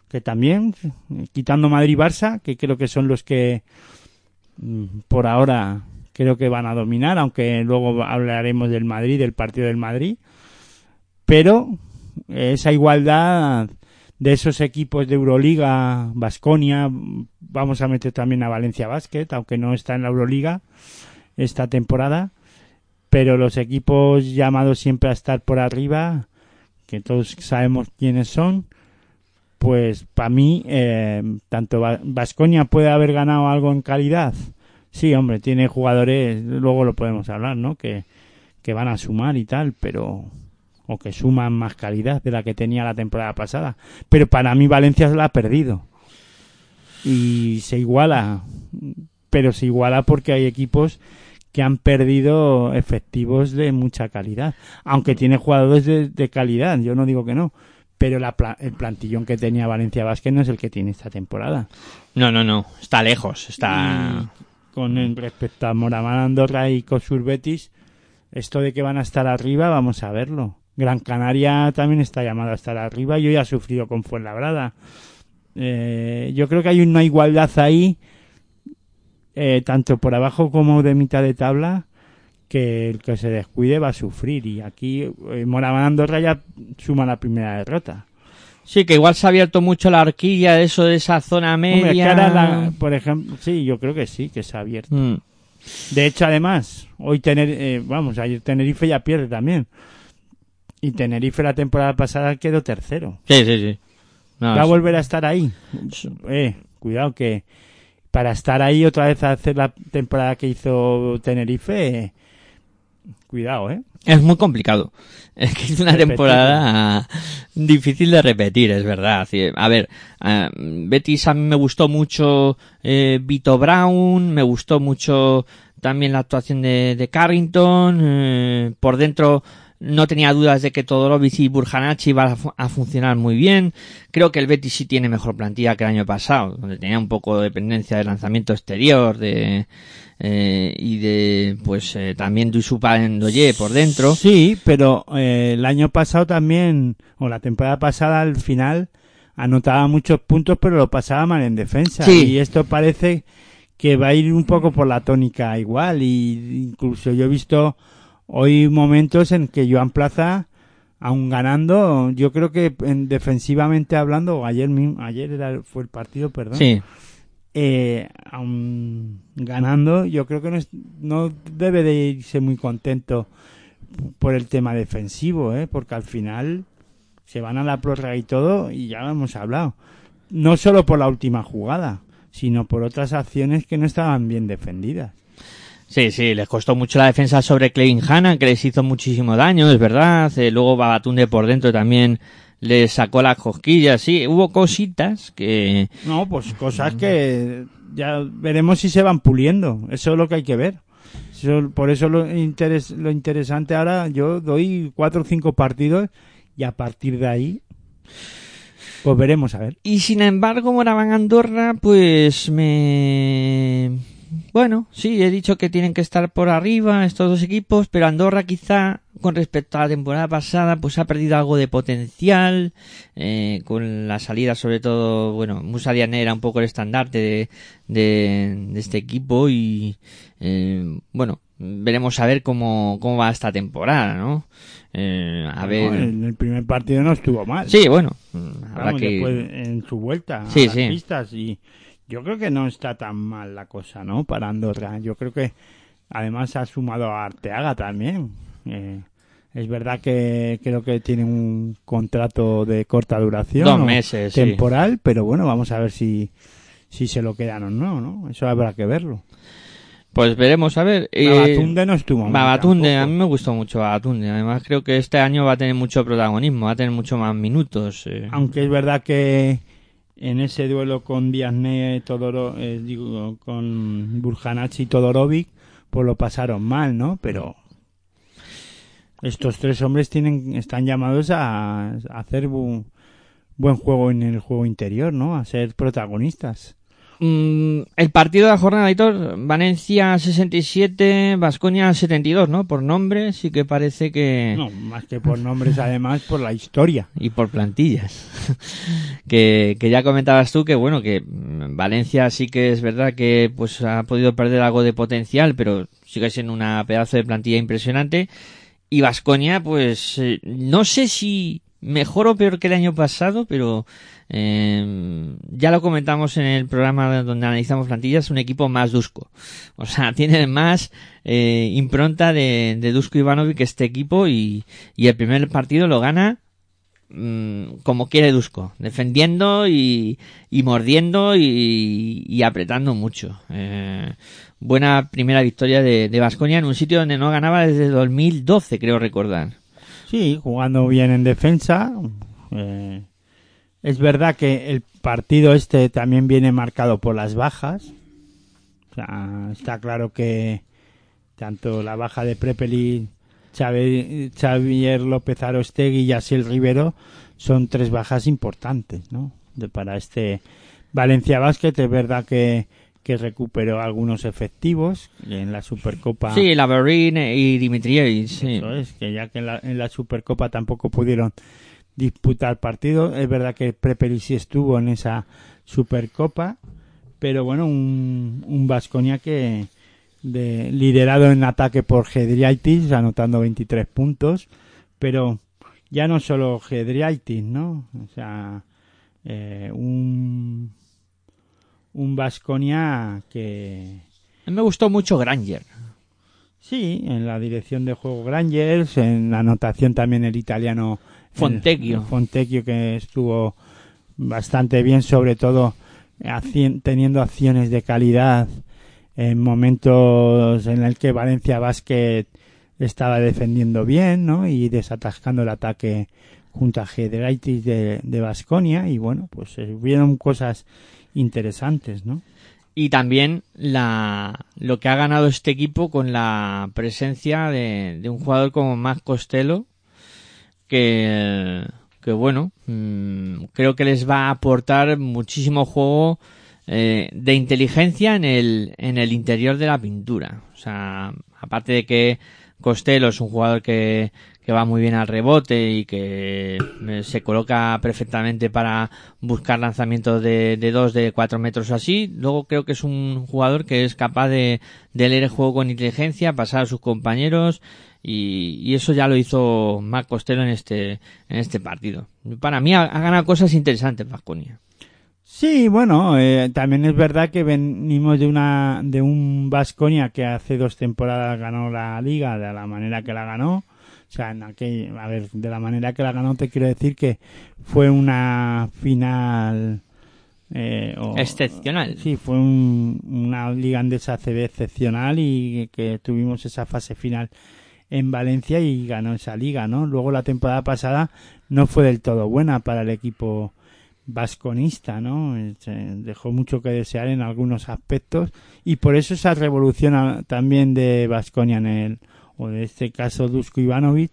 que también, eh, quitando Madrid y Barça, que creo que son los que mm, por ahora creo que van a dominar, aunque luego hablaremos del Madrid, del partido del Madrid, pero esa igualdad de esos equipos de Euroliga, Basconia, vamos a meter también a Valencia Basket, aunque no está en la Euroliga esta temporada, pero los equipos llamados siempre a estar por arriba, que todos sabemos quiénes son, pues para mí, eh, tanto Vasconia puede haber ganado algo en calidad. Sí, hombre, tiene jugadores, luego lo podemos hablar, ¿no? Que, que van a sumar y tal, pero o que suman más calidad de la que tenía la temporada pasada. Pero para mí Valencia se la ha perdido. Y se iguala, pero se iguala porque hay equipos que han perdido efectivos de mucha calidad. Aunque tiene jugadores de, de calidad, yo no digo que no. Pero la el plantillón que tenía Valencia Vázquez no es el que tiene esta temporada. No, no, no. Está lejos. Está. Con el- respecto a Moraván Andorra y Cosur Betis, esto de que van a estar arriba, vamos a verlo. Gran Canaria también está llamado a estar arriba. Yo ya he sufrido con Fuenlabrada. Eh, yo creo que hay una igualdad ahí, eh, tanto por abajo como de mitad de tabla, que el que se descuide va a sufrir. Y aquí eh, Moraván Andorra ya suma la primera derrota. Sí, que igual se ha abierto mucho la horquilla de eso de esa zona media. la- por ejemplo, sí, yo creo que sí, que se ha abierto. Mm. De hecho, además, hoy tener, eh, vamos, ayer Tenerife ya pierde también. Y Tenerife la temporada pasada quedó tercero. Sí, sí, sí. No, ¿Va a volver a estar ahí? Eh, cuidado que para estar ahí otra vez a hacer la temporada que hizo Tenerife, eh, cuidado, ¿eh? Es muy complicado. Es que es una Repetir. temporada difícil de repetir, es verdad. A ver, eh, Betis a mí me gustó mucho eh, Vito Brown, me gustó mucho también la actuación de, de Carrington. eh, por dentro no tenía dudas de que Todorovic y Burjanachi iban a, fu- a funcionar muy bien. Creo que el Betis sí tiene mejor plantilla que el año pasado, donde tenía un poco de dependencia de lanzamiento exterior, de eh, y de pues eh, también Duisupa Ndoye por dentro. Sí, pero eh, el año pasado también, o la temporada pasada al final, anotaba muchos puntos, pero lo pasaba mal en defensa. Sí. Y esto parece que va a ir un poco por la tónica igual. Y incluso yo he visto hoy momentos en que Joan Plaza aun ganando, yo creo que en, defensivamente hablando, ayer mismo, ayer era, fue el partido, perdón. Sí, eh, aun ganando, yo creo que no, es- no debe de irse muy contento por el tema defensivo, ¿eh? porque al final se van a la prórroga y todo, y ya lo hemos hablado. No solo por la última jugada, sino por otras acciones que no estaban bien defendidas. Sí, sí, les costó mucho la defensa sobre Clevin Hanna, que les hizo muchísimo daño, es verdad. Eh, luego Babatunde por dentro también le sacó las cosquillas, sí, hubo cositas que... No, pues cosas que ya veremos si se van puliendo. Eso es lo que hay que ver. Eso- por eso lo, interes- lo interesante ahora, yo doy cuatro o cinco partidos y a partir de ahí, pues veremos a ver. Y sin embargo, Moraván Andorra, pues me... Bueno, sí, he dicho que tienen que estar por arriba estos dos equipos, pero Andorra quizá, con respecto a la temporada pasada, pues ha perdido algo de potencial, eh, con la salida sobre todo, bueno, Musa Diané era un poco el estandarte de, de, de este equipo y, eh, bueno, veremos a ver cómo, cómo va esta temporada, ¿no? Eh, a ver... No, en el primer partido no estuvo mal. Sí, bueno, mm, habrá que... después en su vuelta Sí, a las sí. pistas y yo creo que no está tan mal la cosa, ¿no? Para Andorra. Yo creo que además ha sumado a Arteaga también. Eh, es verdad que creo que tiene un contrato de corta duración. Dos meses, sí. Temporal, pero bueno, vamos a ver si, si se lo quedan o no, ¿no? Eso habrá que verlo. Pues veremos, a ver. eh, Babatunde no estuvo mal Babatunde, a mí me gustó mucho Babatunde. Además, creo que este año va a tener mucho protagonismo, va a tener mucho más minutos. eh. Aunque es verdad que en ese duelo con Diasne, Todoro, eh, digo, con Burjanachi y Todorovic, pues lo pasaron mal, ¿no? Pero estos tres hombres tienen, están llamados a, hacer bu- buen juego en el juego interior, ¿no? A ser protagonistas. Mm, el partido de la jornada, Aitor, Valencia 67, Vasconia 72, ¿no? Por nombre, sí que parece que... No, más que por nombres, además, por la historia. y por plantillas. que, que ya comentabas tú que bueno, que Valencia sí que es verdad que pues ha podido perder algo de potencial, pero sigue siendo una pedazo de plantilla impresionante. Y Vasconia, pues eh, no sé si mejor o peor que el año pasado, pero eh, ya lo comentamos en el programa donde analizamos plantillas, un equipo más Dusko. O sea, tiene más eh, impronta de, de Dusko Ivanovic este equipo y, y el primer partido lo gana mm, como quiere Dusko, defendiendo y, y mordiendo y, y apretando mucho. Eh, buena primera victoria de Vasconia en un sitio donde no ganaba desde 2012, creo recordar. Sí, jugando bien en defensa. Eh, es verdad que el partido este también viene marcado por las bajas. Está claro que tanto la baja de Prepeli, Xavi- Xavier López Arostegui y Asiel Rivero son tres bajas importantes, ¿no? De, para este Valencia Basket es verdad que, que recuperó algunos efectivos en la Supercopa. Sí, Laverin y Dimitrievich, sí. Eso es, que ya que en la, en la Supercopa tampoco pudieron disputar partido. Es verdad que Prepeli sí estuvo en esa Supercopa, pero bueno, un, un Vasconia que de, liderado en ataque por Gedriaitis, anotando 23 puntos, pero ya no solo Gedriaitis, ¿no? O sea, eh, un un Vasconia que A mí me gustó mucho Granger. Sí, en la dirección de juego Grangers, en la anotación también el italiano Fontecchio. el- Fontecchio que estuvo bastante bien, sobre todo teniendo acciones de calidad en momentos en el que Valencia Basket estaba defendiendo bien, ¿no? Y desatascando el ataque junto a Gedraitis de de Basconia y bueno, pues eh, hubieron cosas interesantes, ¿no? Y también la, lo que ha ganado este equipo con la presencia de, un jugador como Max Costello, que, que bueno, mm, creo que les va a aportar muchísimo juego eh, de inteligencia en el, en el interior de la pintura. O sea, aparte de que Costello es un jugador que, que va muy bien al rebote y que eh, se coloca perfectamente para buscar lanzamientos de, de dos, de cuatro metros o así. Luego creo que es un jugador que es capaz de, leer el juego con inteligencia, pasar a sus compañeros y, eso ya lo hizo Marc Costello en este, en este partido. Para mí ha, ha ganado cosas interesantes Vasconia. Sí, bueno, eh, también es verdad que venimos de una de un Vasconia que hace dos temporadas ganó la liga de la manera que la ganó. O sea, en aquel, a ver, de la manera que la ganó te quiero decir que fue una final eh, o- Excepcional. Sí, fue un- una liga andesa CB excepcional y que tuvimos esa fase final en Valencia y ganó esa liga, ¿no? Luego la temporada pasada no fue del todo buena para el equipo vasconista, ¿no? Eh, dejó mucho que desear en algunos aspectos y por eso esa revolución a- también de Vasconia en el, o de este caso Dusko Ivanovic,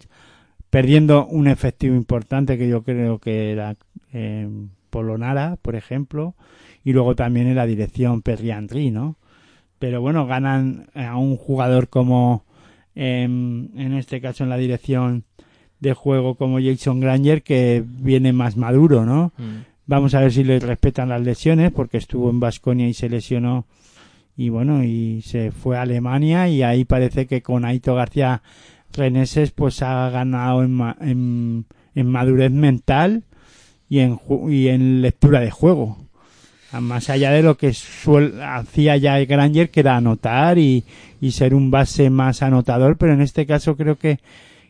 perdiendo un efectivo importante que yo creo que era eh, Polonara, por ejemplo, y luego también en la dirección Perry Henry, ¿no? Pero bueno, ganan a un jugador como, em, en este caso en la dirección de juego como Jason Granger, que viene más maduro, ¿no? Mm. Vamos a ver si le respetan las lesiones, porque estuvo en Vasconia y se lesionó. Y bueno, y se fue a Alemania y ahí parece que con Aito García Reneses pues ha ganado en, ma- en, madurez mental y en, y en lectura de juego. Más allá de lo que suel- hacía ya el Granger, que era anotar y, y ser un base más anotador, pero en este caso creo que,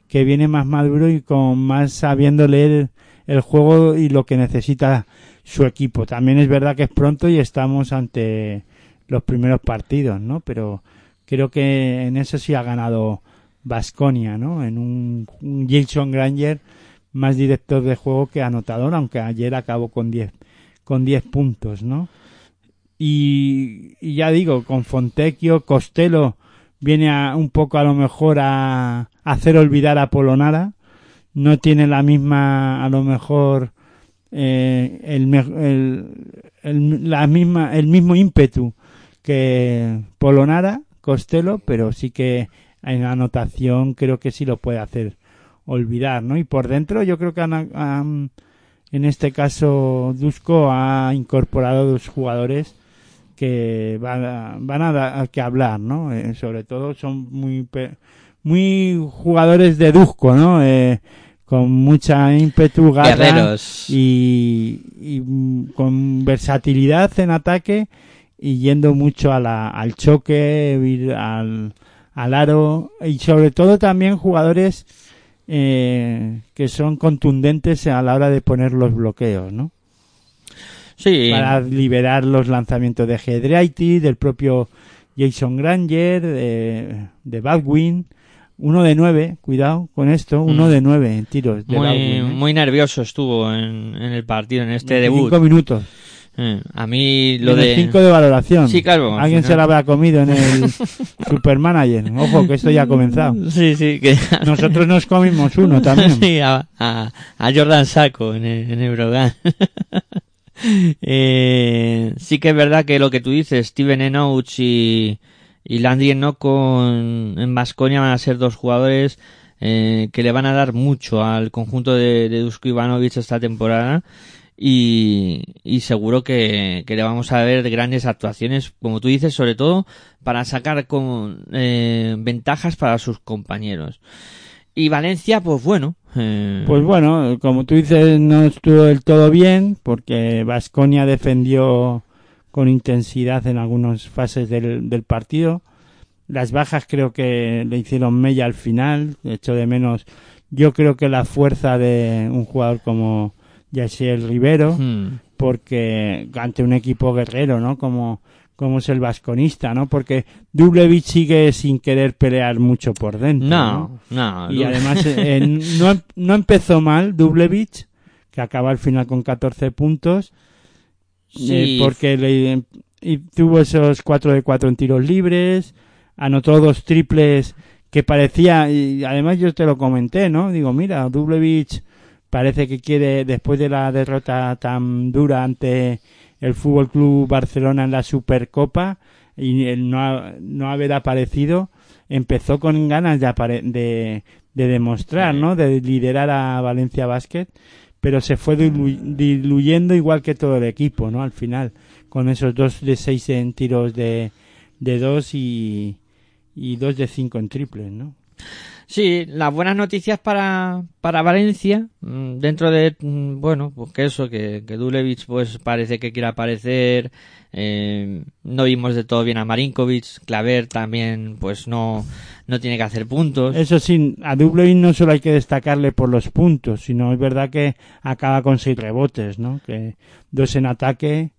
que viene más maduro y con más sabiendo leer el juego y lo que necesita su equipo. También es verdad que es pronto y estamos ante los primeros partidos, ¿no? Pero creo que en eso sí ha ganado Vasconia, ¿no? En un, Jason Granger más director de juego que anotador, aunque ayer acabó con 10 con 10 puntos, ¿no? Y, y ya digo, con Fontecchio, Costello viene a, un poco a lo mejor a, hacer olvidar a Polonara, no tiene la misma, a lo mejor, eh, el, el, el- la misma, el mismo ímpetu que Polonara, Costello, pero sí que en anotación creo que sí lo puede hacer olvidar, ¿no? Y por dentro yo creo que han, en este caso Dusko ha incorporado dos jugadores que van a, van a dar que hablar, ¿no? Eh, sobre todo son muy muy jugadores de Dusko, ¿no? Eh, con mucha ímpetu, garra y, y, mm, con versatilidad en ataque y yendo mucho a la, al choque, ir al, al aro y sobre todo también jugadores eh, que son contundentes a la hora de poner los bloqueos, ¿no? Sí. Para liberar los lanzamientos de Hedraiti, del propio Jason Granger, de, de Baldwin. Uno de nueve, cuidado con esto, uno Mm. de nueve en tiros. De muy, Baldwin, ¿eh? muy nervioso estuvo en, en el partido, en este 25 debut. minutos. Eh, A mí lo de... cinco de valoración. Sí, claro, al Alguien se la habrá comido en el Supermanager. Ojo, que esto ya ha comenzado. Sí, sí, que... Nosotros nos comimos uno también. Sí, a, a, a Jordan Saco en el, en eh, sí que es verdad que lo que tú dices, Steven Enoch y, y Landry Enoco en, en Baskonia van a ser dos jugadores eh, que le van a dar mucho al conjunto de, de Dusko Ivanovic esta temporada y, y seguro que, que le vamos a ver grandes actuaciones, como tú dices, sobre todo para sacar con, eh, ventajas para sus compañeros. Y Valencia, pues bueno. eh, Pues bueno, como tú dices, no estuvo del todo bien porque Vasconia defendió con intensidad en algunas fases del, del partido. Las bajas creo que le hicieron mella al final, hecho de menos. Yo creo que la fuerza de un jugador como Yasiel Rivero, hmm, porque ante un equipo guerrero, ¿no? Como, como es el vasconista, ¿no? Porque Dublevich sigue sin querer pelear mucho por dentro. ¿no? no, no. Y además eh, no, no empezó mal Dublevich, que acaba al final con 14 puntos, Sí, eh, porque le, y tuvo esos 4 de 4 en tiros libres, anotó dos triples que parecía, y además yo te lo comenté, ¿no? Digo, mira, Dublevich parece que quiere, después de la derrota tan dura ante el Fútbol Club Barcelona en la Supercopa y el no, ha- no haber aparecido, empezó con ganas de, apare- de, de demostrar, ¿no? De liderar a Valencia Basket, pero se fue dilu- diluyendo igual que todo el equipo, ¿no? Al final, con esos dos de seis en tiros de, de dos y, y dos de cinco en triples, ¿no? Sí, las buenas noticias para, para Valencia, mm, dentro de, mm, bueno, pues que eso, que, que Dulevich pues parece que quiere aparecer, eh, no vimos de todo bien a Marinkovic, Claver también pues no, no tiene que hacer puntos. Eso sí, a Dublin no solo hay que destacarle por los puntos, sino es verdad que acaba con seis rebotes, ¿no? Que dos en ataque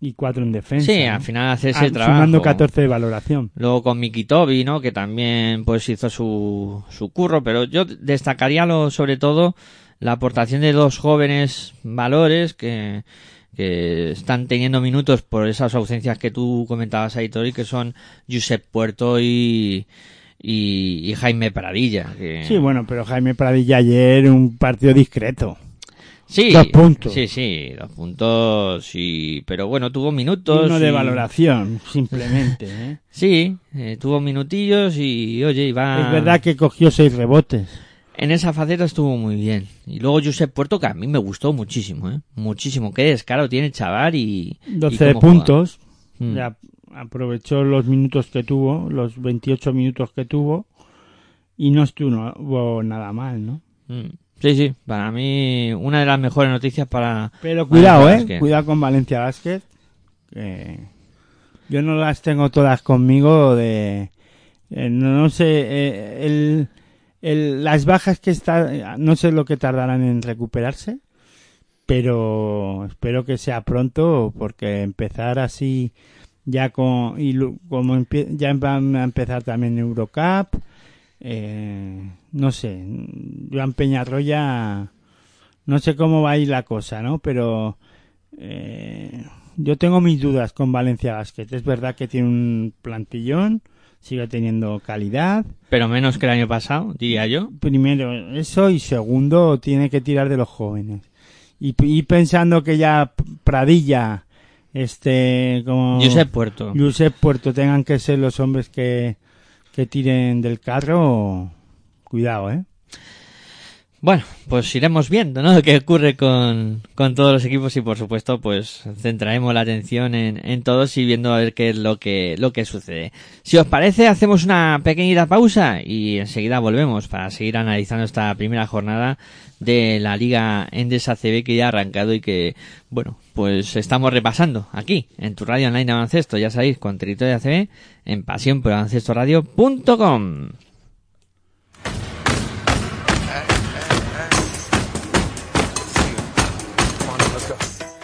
y cuatro en defensa. Sí, ¿no? al final hace ese Ah, trabajo. Sumando 14 de valoración. Luego con Mikitobi, ¿no? Que también pues hizo su, su curro, pero yo destacaría lo, sobre todo la aportación de dos jóvenes valores que, que están teniendo minutos por esas ausencias que tú comentabas ahí, Tori, que son Josep Puerto y, y, y Jaime Pradilla. Que... Sí, bueno, pero Jaime Pradilla ayer un partido discreto. Sí, dos puntos. Sí, sí, dos puntos, sí, pero bueno, tuvo Y minutos. uno de y- valoración, simplemente. ¿eh? Sí, eh, tuvo minutillos y oye, iba... Es verdad que cogió seis rebotes. En esa faceta estuvo muy bien. Y luego Josep Puerto, que a mí me gustó muchísimo, ¿eh? Muchísimo. Qué descaro tiene el chaval y... y 12 cómo puntos. Mm. Ya aprovechó los minutos que tuvo, los 28 minutos que tuvo. Y no estuvo nada mal, ¿no? Mm. Sí, sí. Para mí, una de las mejores noticias para... Pero cuidado, Valencia eh. Basket. Cuidado con Valencia Basket. Que yo no las tengo todas conmigo de... eh, no, no sé, eh, el, el- las bajas que está, no sé lo que tardarán en recuperarse, pero espero que sea pronto porque empezar así ya con y como ya van a empezar también Eurocup, eh, no sé, Joan Peñarroya, no sé cómo va a ir la cosa, ¿no? Pero eh, yo tengo mis dudas con Valencia Basket. Es verdad que tiene un plantillón, sigue teniendo calidad. Pero menos que el año pasado, diría yo. Primero eso y segundo tiene que tirar de los jóvenes. Y, y pensando que ya Pradilla, este, como Josep Puerto. Josep Puerto tengan que ser los hombres que, que tiren del carro, cuidado, ¿eh? Bueno, pues iremos viendo, ¿no? Qué ocurre con, con todos los equipos y por supuesto, pues centraremos la atención en, en todos y viendo a ver qué es lo que, lo que sucede. Si os parece, hacemos una pequeñita pausa y enseguida volvemos para seguir analizando esta primera jornada de la Liga Endesa CB que ya ha arrancado y que, bueno, pues estamos repasando aquí en tu radio online de baloncesto, ya sabéis, con Territorio ACB en pasión por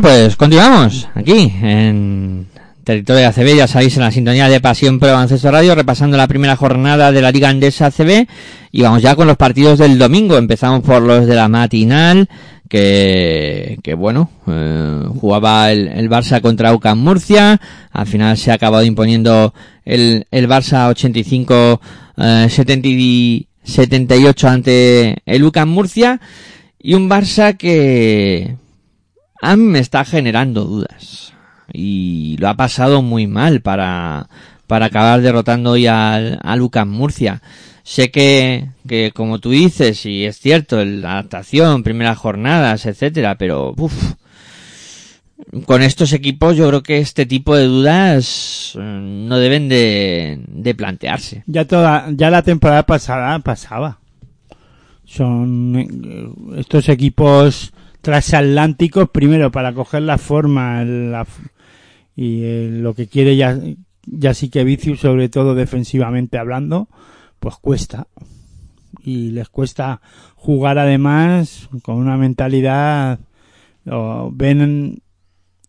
Pues continuamos aquí en territorio de ACB, ya sabéis, en la sintonía de Pasión Pro Baloncesto Radio, repasando la primera jornada de la Liga Andesa ACB y vamos ya con los partidos del domingo. Empezamos por los de la matinal, que, que bueno, eh, jugaba el, el Barça contra UCAM Murcia, al final se ha acabado imponiendo el, el Barça 85 eh, 70 y 78 ante el UCAM Murcia y un Barça que a mí me está generando dudas y lo ha pasado muy mal para, para acabar derrotando hoy al, al UCAM Murcia. Sé que, que, como tú dices, y es cierto, la adaptación, primeras jornadas, etcétera, pero uf, con estos equipos yo creo que este tipo de dudas eh, no deben de, de plantearse. Ya toda, ya la temporada pasada pasaba. Son eh, estos equipos transatlánticos primero para coger la forma y eh, lo que quiere ya, ya sí que Vicius, sobre todo defensivamente hablando, pues cuesta. Y les cuesta jugar además con una mentalidad, o ven,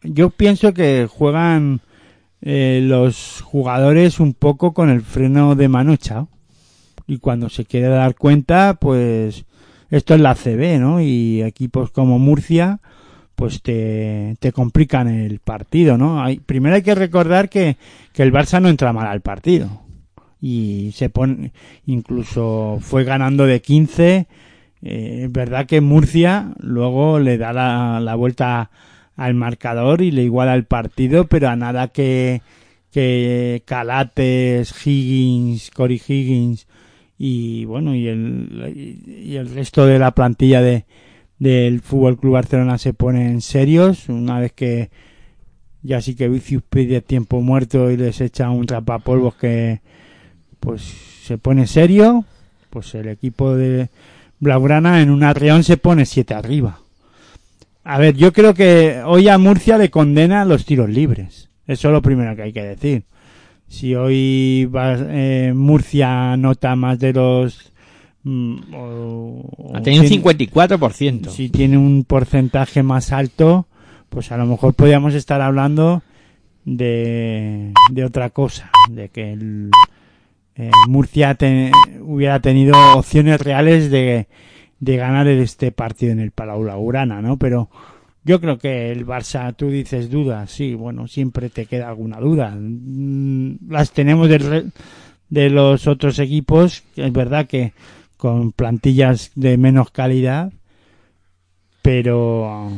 yo pienso que juegan eh, los jugadores un poco con el freno de mano echado. Y cuando se quiere dar cuenta, pues esto es la CB, ¿no? Y equipos como Murcia, pues te, te complican el partido, ¿no? Hay, primero hay que recordar que, que el Barça no entra mal al partido. Y se pone, incluso fue ganando de 15. Eh, es verdad que Murcia luego le da la, la vuelta al marcador y le iguala el partido, pero a nada que, que Calates, Higgins, Cory Higgins y bueno, y el, y el resto de la plantilla de, del Fútbol Club Barcelona se ponen serios una vez que ya sí que Vicius pide tiempo muerto y les echa un trapapolvos que pues se pone serio pues el equipo de Blaugrana en un arreón se pone siete arriba. A ver yo creo que hoy a Murcia le condena los tiros libres eso es lo primero que hay que decir si hoy va, eh, Murcia nota más de los mm, o- Ha tenido un tiene- 54%. si tiene un porcentaje más alto, pues a lo mejor podríamos estar hablando de, de otra cosa, de que el, eh, Murcia te- hubiera tenido opciones reales de, de ganar este partido en el Palau Blaugrana, ¿no? Pero yo creo que el Barça, tú dices dudas, sí, bueno, siempre te queda alguna duda. Mm, Las tenemos de los otros equipos, es verdad que con plantillas de menos calidad, pero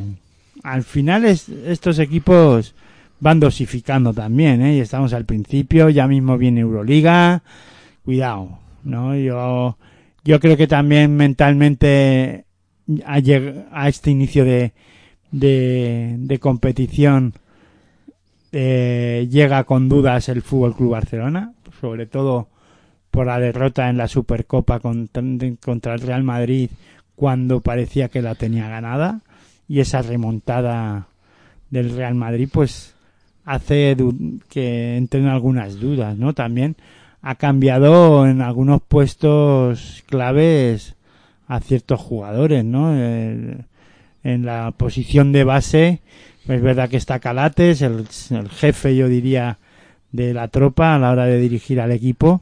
al final es- estos equipos van dosificando también, ¿eh? Y estamos al principio, ya mismo viene Euroliga, cuidado, ¿no? Yo, yo creo que también mentalmente a este inicio de, de, de competición eh, llega con dudas el Fútbol Club Barcelona, sobre todo por la derrota en la Supercopa contra, el Real Madrid cuando parecía que la tenía ganada y esa remontada del Real Madrid pues hace que entren algunas dudas, ¿no? También ha cambiado en algunos puestos claves a ciertos jugadores, ¿no? En la posición de base, es verdad que está Calates, el, el jefe, yo diría, de la tropa a la hora de dirigir al equipo,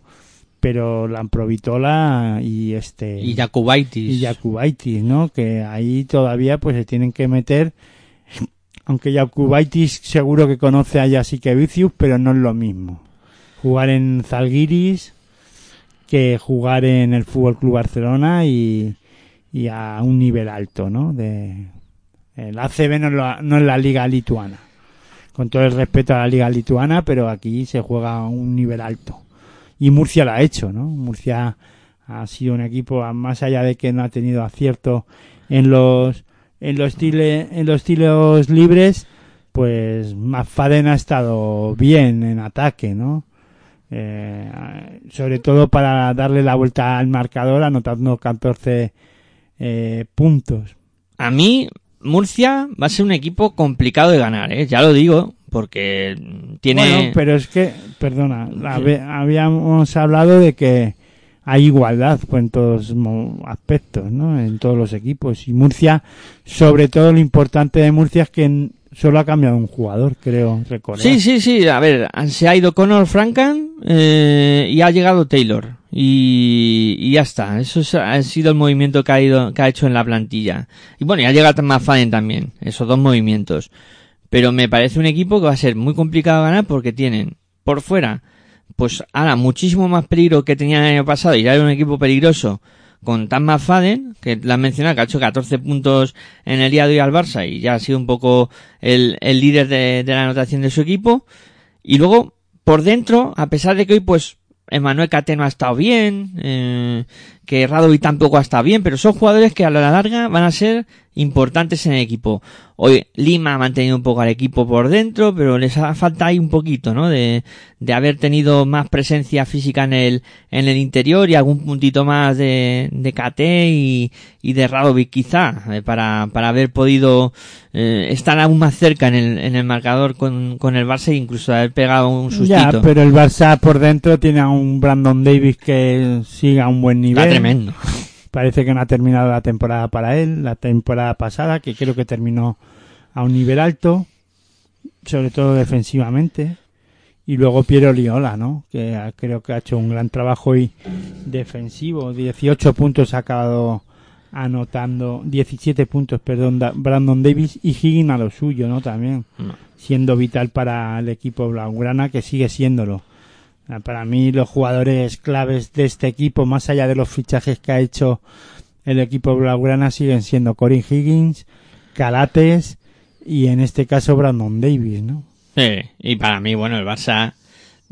pero Lamprovitola y este Y Jakubaitis. y ¿no? Que ahí todavía pues se tienen que meter aunque Jakubaitis seguro que conoce a Jasikevicius, pero no es lo mismo. Jugar en Zalgiris que jugar en el Fútbol Club Barcelona y, y a un nivel alto, ¿no? De el ACB no es, la, no es la liga lituana. Con todo el respeto a la liga lituana, pero aquí se juega a un nivel alto. Y Murcia lo ha hecho, ¿no? Murcia ha sido un equipo más allá de que no ha tenido acierto en los en los tile- en los tiros libres pues McFadden ha estado bien en ataque no Eh, sobre todo para darle la vuelta al marcador anotando 14 eh, puntos A mí, Murcia va a ser un equipo complicado de ganar, ¿eh? Ya lo digo, porque tiene... Bueno, pero es que, perdona, habíamos hablado de que hay igualdad pues, en todos aspectos, ¿no? En todos los equipos. Y Murcia, sobre todo lo importante de Murcia es que solo ha cambiado un jugador, creo recordar. Sí, sí, sí. A ver, se ha ido Connor Frankan eh, y ha llegado Taylor. Y, y ya está. Eso es- ha sido el movimiento que ha, ido, que ha hecho en la plantilla. Y bueno, y ha llegado McFadden también. Esos dos movimientos. Pero me parece un equipo que va a ser muy complicado ganar porque tienen por fuera, pues ahora muchísimo más peligro que tenían el año pasado y ya era un equipo peligroso con Tam McFadden, que la han mencionado, que ha hecho 14 puntos en el día de hoy al Barça y ya ha sido un poco el, el líder de, de la anotación de su equipo. Y luego, por dentro, a pesar de que hoy, pues, Emanuel Cate no ha estado bien, eh, que Radovi tampoco ha estado bien, pero son jugadores que a la larga van a ser importantes en el equipo. Hoy Lima ha mantenido un poco al equipo por dentro, pero les ha falta ahí un poquito, ¿no? De, de haber tenido más presencia física en el, en el interior y algún puntito más de, de Cate y, y de Radovic quizá, eh, para, para haber podido eh, estar aún más cerca en el, en el marcador con, con el Barça e incluso haber pegado un sustito. Ya, pero el Barça por dentro tiene a un Brandon Davis que sigue a un buen nivel. Tremendo. Parece que no ha terminado la temporada para él, la temporada pasada, que creo que terminó a un nivel alto, sobre todo defensivamente. Y luego Piero Liola, ¿no? Que creo que ha hecho un gran trabajo y defensivo. 18 puntos ha acabado anotando, 17 puntos, perdón, Brandon Davis y Higgin a lo suyo, ¿no? También siendo vital para el equipo blaugrana, que sigue siéndolo. Ah, Para mí los jugadores claves de este equipo, más allá de los fichajes que ha hecho el equipo blaugrana, siguen siendo Corey Higgins, Calates y en este caso Brandon Davis, ¿no? Sí, y para mí, bueno, el Barça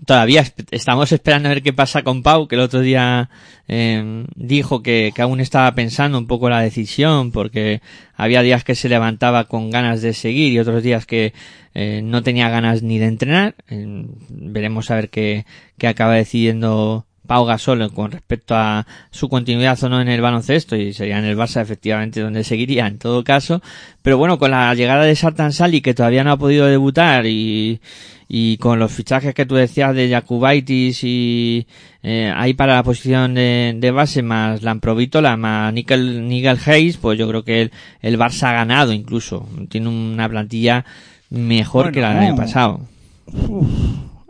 todavía estamos esperando a ver qué pasa con Pau, que el otro día eh, dijo que, que aún estaba pensando un poco la decisión, porque había días que se levantaba con ganas de seguir y otros días que eh, no tenía ganas ni de entrenar. Eh, veremos a ver qué, qué acaba decidiendo Pau Gasol con respecto a su continuidad o no en el baloncesto y sería en el Barça efectivamente donde seguiría en todo caso. Pero bueno, con la llegada de Sartan Sali que todavía no ha podido debutar y, y con los fichajes que tú decías de Jakubaitis y eh, ahí para la posición de, de base más Lamprovítola más Nickel, Nigel Hayes, pues yo creo que el, el Barça ha ganado incluso. Tiene una plantilla mejor Bueno, que la del año pasado.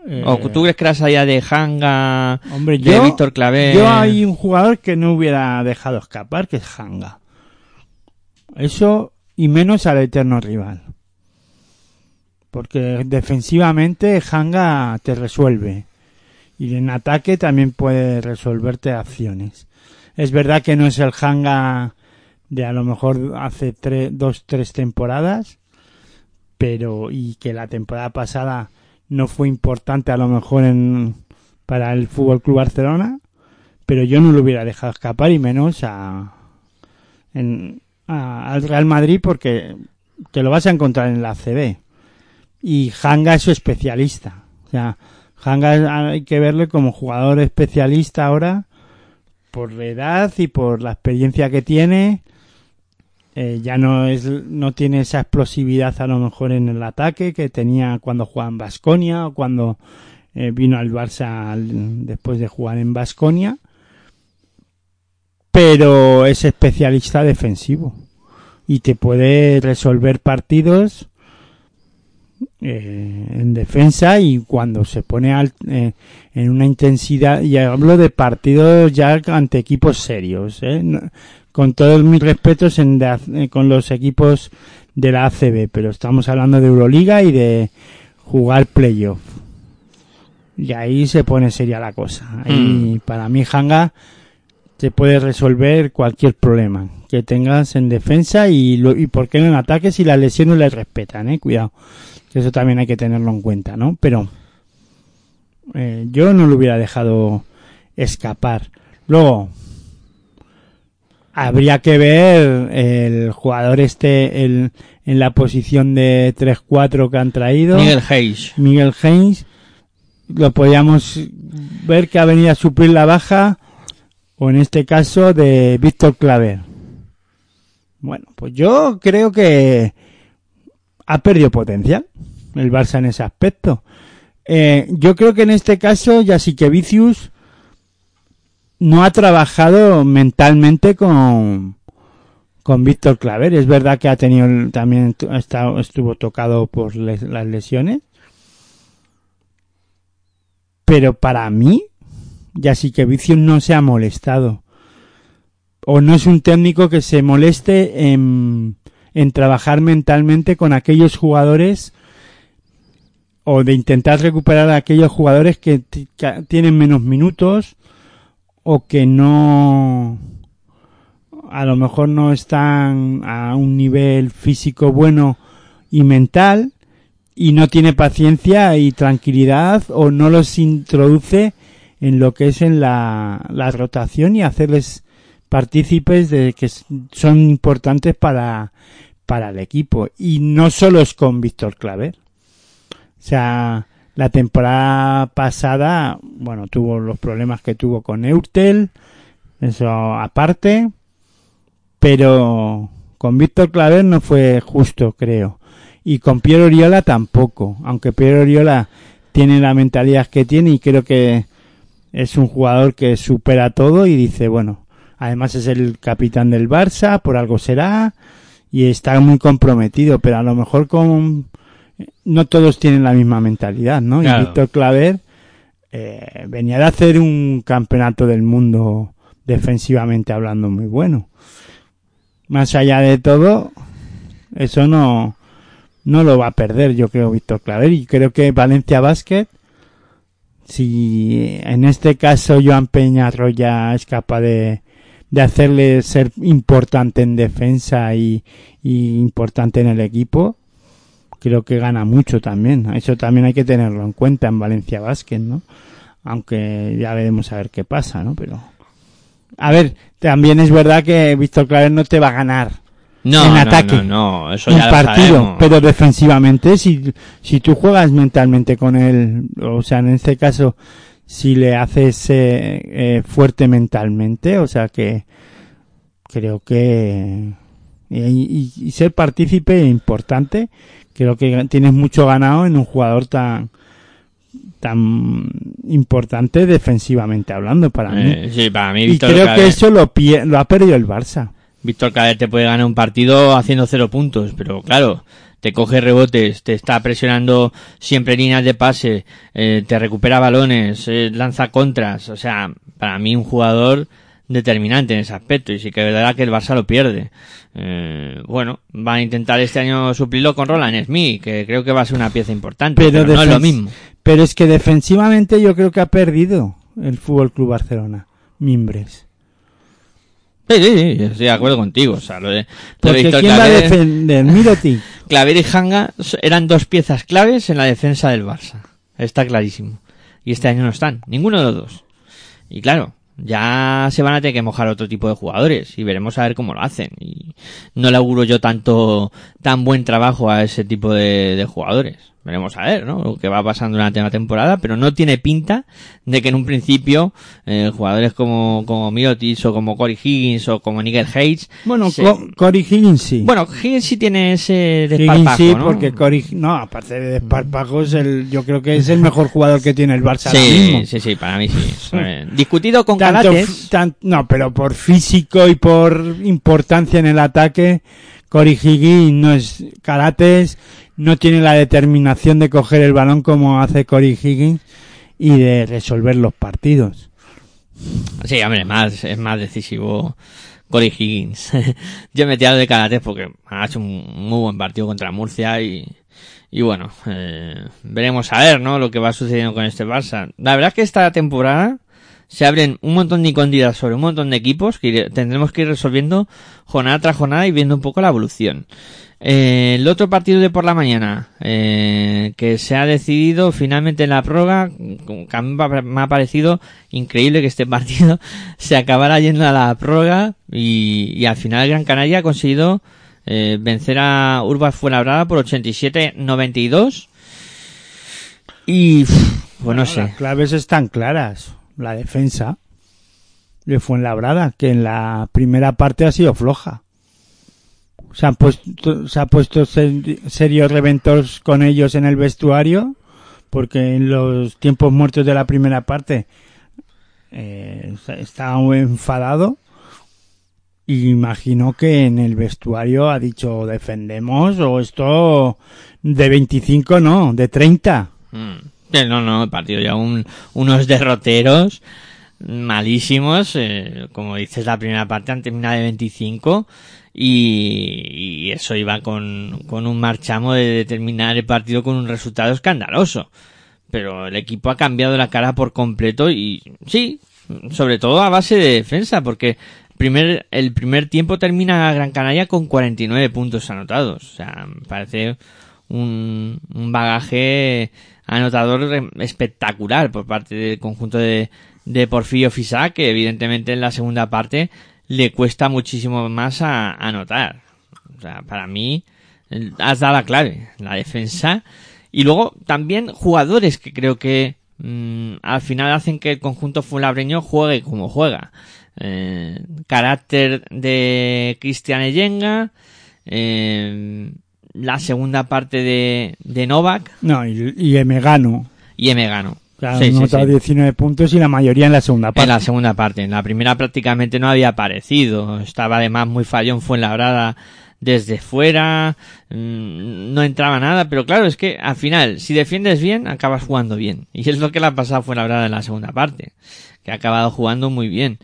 Eh, ¿O tú crees que la salida de Hanga, hombre, de yo, Víctor Clavé? yo hay un jugador que no hubiera dejado escapar, que es Hanga. Eso y menos al eterno rival. Porque defensivamente Hanga te resuelve. Y en ataque también puede resolverte acciones. Es verdad que no es el Hanga de a lo mejor hace tres, dos, tres temporadas. Pero, y que la temporada pasada no fue importante a lo mejor en, para el Fútbol Club Barcelona. Pero yo no lo hubiera dejado escapar y menos a, al Real Madrid porque te lo vas a encontrar en la CB. Y Hanga es su especialista. O sea, Hanga hay que verle como jugador especialista ahora por la edad y por la experiencia que tiene. Eh, ya no es no tiene esa explosividad a lo mejor en el ataque que tenía cuando jugaba en Basconia o cuando eh, vino al Barça después de jugar en Basconia pero es especialista defensivo y te puede resolver partidos eh, en defensa y cuando se pone al- eh, en una intensidad y hablo de partidos ya ante equipos serios ¿eh? Con todos mis respetos en de- eh, con los equipos de la ACB pero estamos hablando de Euroliga y de jugar playoff y ahí se pone seria la cosa y para mí Hanga te puede resolver cualquier problema que tengas en defensa y, lo, y por qué no en ataque si las lesiones les respetan, eh, cuidado. Que eso también hay que tenerlo en cuenta, ¿no? Pero eh, yo no lo hubiera dejado escapar. Luego, habría que ver el jugador este el, en la posición de 3-4 que han traído. Miguel Hayes. Miguel Haynes lo podíamos ver que ha venido a suplir la baja o en este caso de Víctor Claver. Bueno, pues yo creo que ha perdido potencial el Barça en ese aspecto. Eh, yo creo que en este caso ya sí que Vicius no ha trabajado mentalmente con con Víctor Claver. Es verdad que ha tenido también estuvo tocado por las lesiones. Pero para mí, ya sí que Vicio no se ha molestado. O no es un técnico que se moleste en, en trabajar mentalmente con aquellos jugadores o de intentar recuperar a aquellos jugadores que tienen menos minutos o que no a lo mejor no están a un nivel físico bueno y mental y no tiene paciencia y tranquilidad o no los introduce en lo que es en la, la rotación y hacerles partícipes de que son importantes para, para el equipo. Y no solo es con Víctor Claver. O sea, la temporada pasada, bueno, tuvo los problemas que tuvo con Eurtel, eso aparte, pero con Víctor Claver no fue justo, creo. Y con Piero Oriola tampoco, aunque Piero Oriola tiene la mentalidad que tiene y creo que es un jugador que supera todo y dice, bueno, además es el capitán del Barça, por algo será, y está muy comprometido, pero a lo mejor con no todos tienen la misma mentalidad, ¿no? Claro. Y Víctor Claver eh, venía de hacer un campeonato del mundo defensivamente hablando muy bueno. Más allá de todo, eso no, no lo va a perder, yo creo, Víctor Claver. Y creo que Valencia Basket, si en este caso Joan Peñarroya es capaz de, de hacerle ser importante en defensa y, y importante en el equipo, creo que gana mucho también. Eso también hay que tenerlo en cuenta en Valencia Basket, ¿no? Aunque ya veremos a ver qué pasa, ¿no? Pero a ver, también es verdad que Víctor Claver no te va a ganar No, en ataque, no, no, eso un ya lo partido, pero defensivamente si si tú juegas mentalmente con él, o sea, en este caso si le haces eh, eh, fuerte mentalmente, o sea que creo que y, y- y ser partícipe importante, creo que tienes mucho ganado en un jugador tan tan importante defensivamente hablando para mí. Eh, sí, para mí Y creo que eso lo, pie- lo ha perdido el Barça. Víctor Claver te puede ganar un partido haciendo cero puntos, pero claro, te coge rebotes, te está presionando siempre líneas de pase, eh, te recupera balones, eh, lanza contras, o sea, para mí un jugador determinante en ese aspecto y sí que es verdad que el Barça lo pierde. Eh, bueno, van a intentar este año suplirlo con Roland Smith, que creo que va a ser una pieza importante, pero, no es lo mismo. Pero es que defensivamente yo creo que ha perdido el Fútbol Club Barcelona. Mimbres. Sí, sí, sí, yo estoy de acuerdo contigo, o sea, lo de, Porque ¿quién va a Claver- defender? Miroti. Claver y Hanga eran dos piezas claves en la defensa del Barça. Está clarísimo. Y este año no están. Ninguno de los dos. Y claro, ya se van a tener que mojar otro tipo de jugadores y veremos a ver cómo lo hacen. Y no le auguro yo tanto, tan buen trabajo a ese tipo de, de jugadores. Veremos a ver, ¿no? Lo que va pasando durante la temporada, pero no tiene pinta de que en un principio eh, jugadores como, como Mirotic o como Corey Higgins o como Nigel Hayes Bueno, se- Co- Corey Higgins sí. bueno, Higgins sí tiene ese Higgins desparpajo, sí, ¿no? porque Corey... No, aparte de desparpajos, el, yo creo que es el mejor jugador que tiene el Barça ahora mismo. Sí, sí, sí, para mí sí. Eh, Discutido con Tanto tan- no, pero por físico y por importancia en el ataque, Corey Higgins no es Carates, no tiene la determinación de coger el balón como hace Corey Higgins y de resolver los partidos. Sí, hombre, es más, es más decisivo Corey Higgins. Yo me he tirado de Calates porque ha hecho un muy buen partido contra Murcia y, y bueno, eh, veremos a ver, ¿no? Lo que va sucediendo con este Barça. La verdad es que esta temporada se abren un montón de incógnitas sobre un montón de equipos que tendremos que ir resolviendo jornada tras jornada y viendo un poco la evolución. Eh, el otro partido de por la mañana, eh, que se ha decidido finalmente en la prórroga, que a mí me ha- parecido increíble que este partido se acabara yendo a la prórroga y, y al final Gran Canaria ha conseguido eh, vencer a Urbas Fuenlabrada por 87-92 y pff, pues no sé. Las claves están claras. La defensa de Fuenlabrada, que en la primera parte ha sido floja. Se han puesto, se ha puesto ser- serios reventos con ellos en el vestuario, porque en los tiempos muertos de la primera parte eh, estaba enfadado Y imagino que en el vestuario ha dicho defendemos o esto de 25 no, de 30. Mm. Eh, No, no, partido ya un, unos derroteros malísimos. eh, como dices, la primera parte han terminado de 25 y, y eso iba con, con un marchamo de terminar el partido con un resultado escandaloso. Pero el equipo ha cambiado la cara por completo y sí, sobre todo a base de defensa, porque primer, el primer tiempo termina Gran Canaria con 49 puntos anotados. O sea, parece un, un bagaje anotador re- espectacular por parte del conjunto de, de Porfirio Fisac, que evidentemente en la segunda parte le cuesta muchísimo más a, anotar. O sea, para mí has dado la clave, la defensa. Y luego también jugadores que creo que mm, al final hacen que el conjunto fulabreño juegue como juega. Eh, carácter de Cristian Eyenga, eh, la segunda parte de, de Novak No, y, y Emegano. y Emegano. Claro, Sí, sí, notado sí. 19 puntos y la mayoría en la segunda parte. En la segunda parte. En la primera prácticamente no había aparecido. Estaba además muy fallón Fuenlabrada desde fuera. mm, No entraba nada. Pero claro, es que al final, si defiendes bien, acabas jugando bien. Y es lo que le ha pasado a Fuenlabrada en la segunda parte. Que ha acabado jugando muy bien.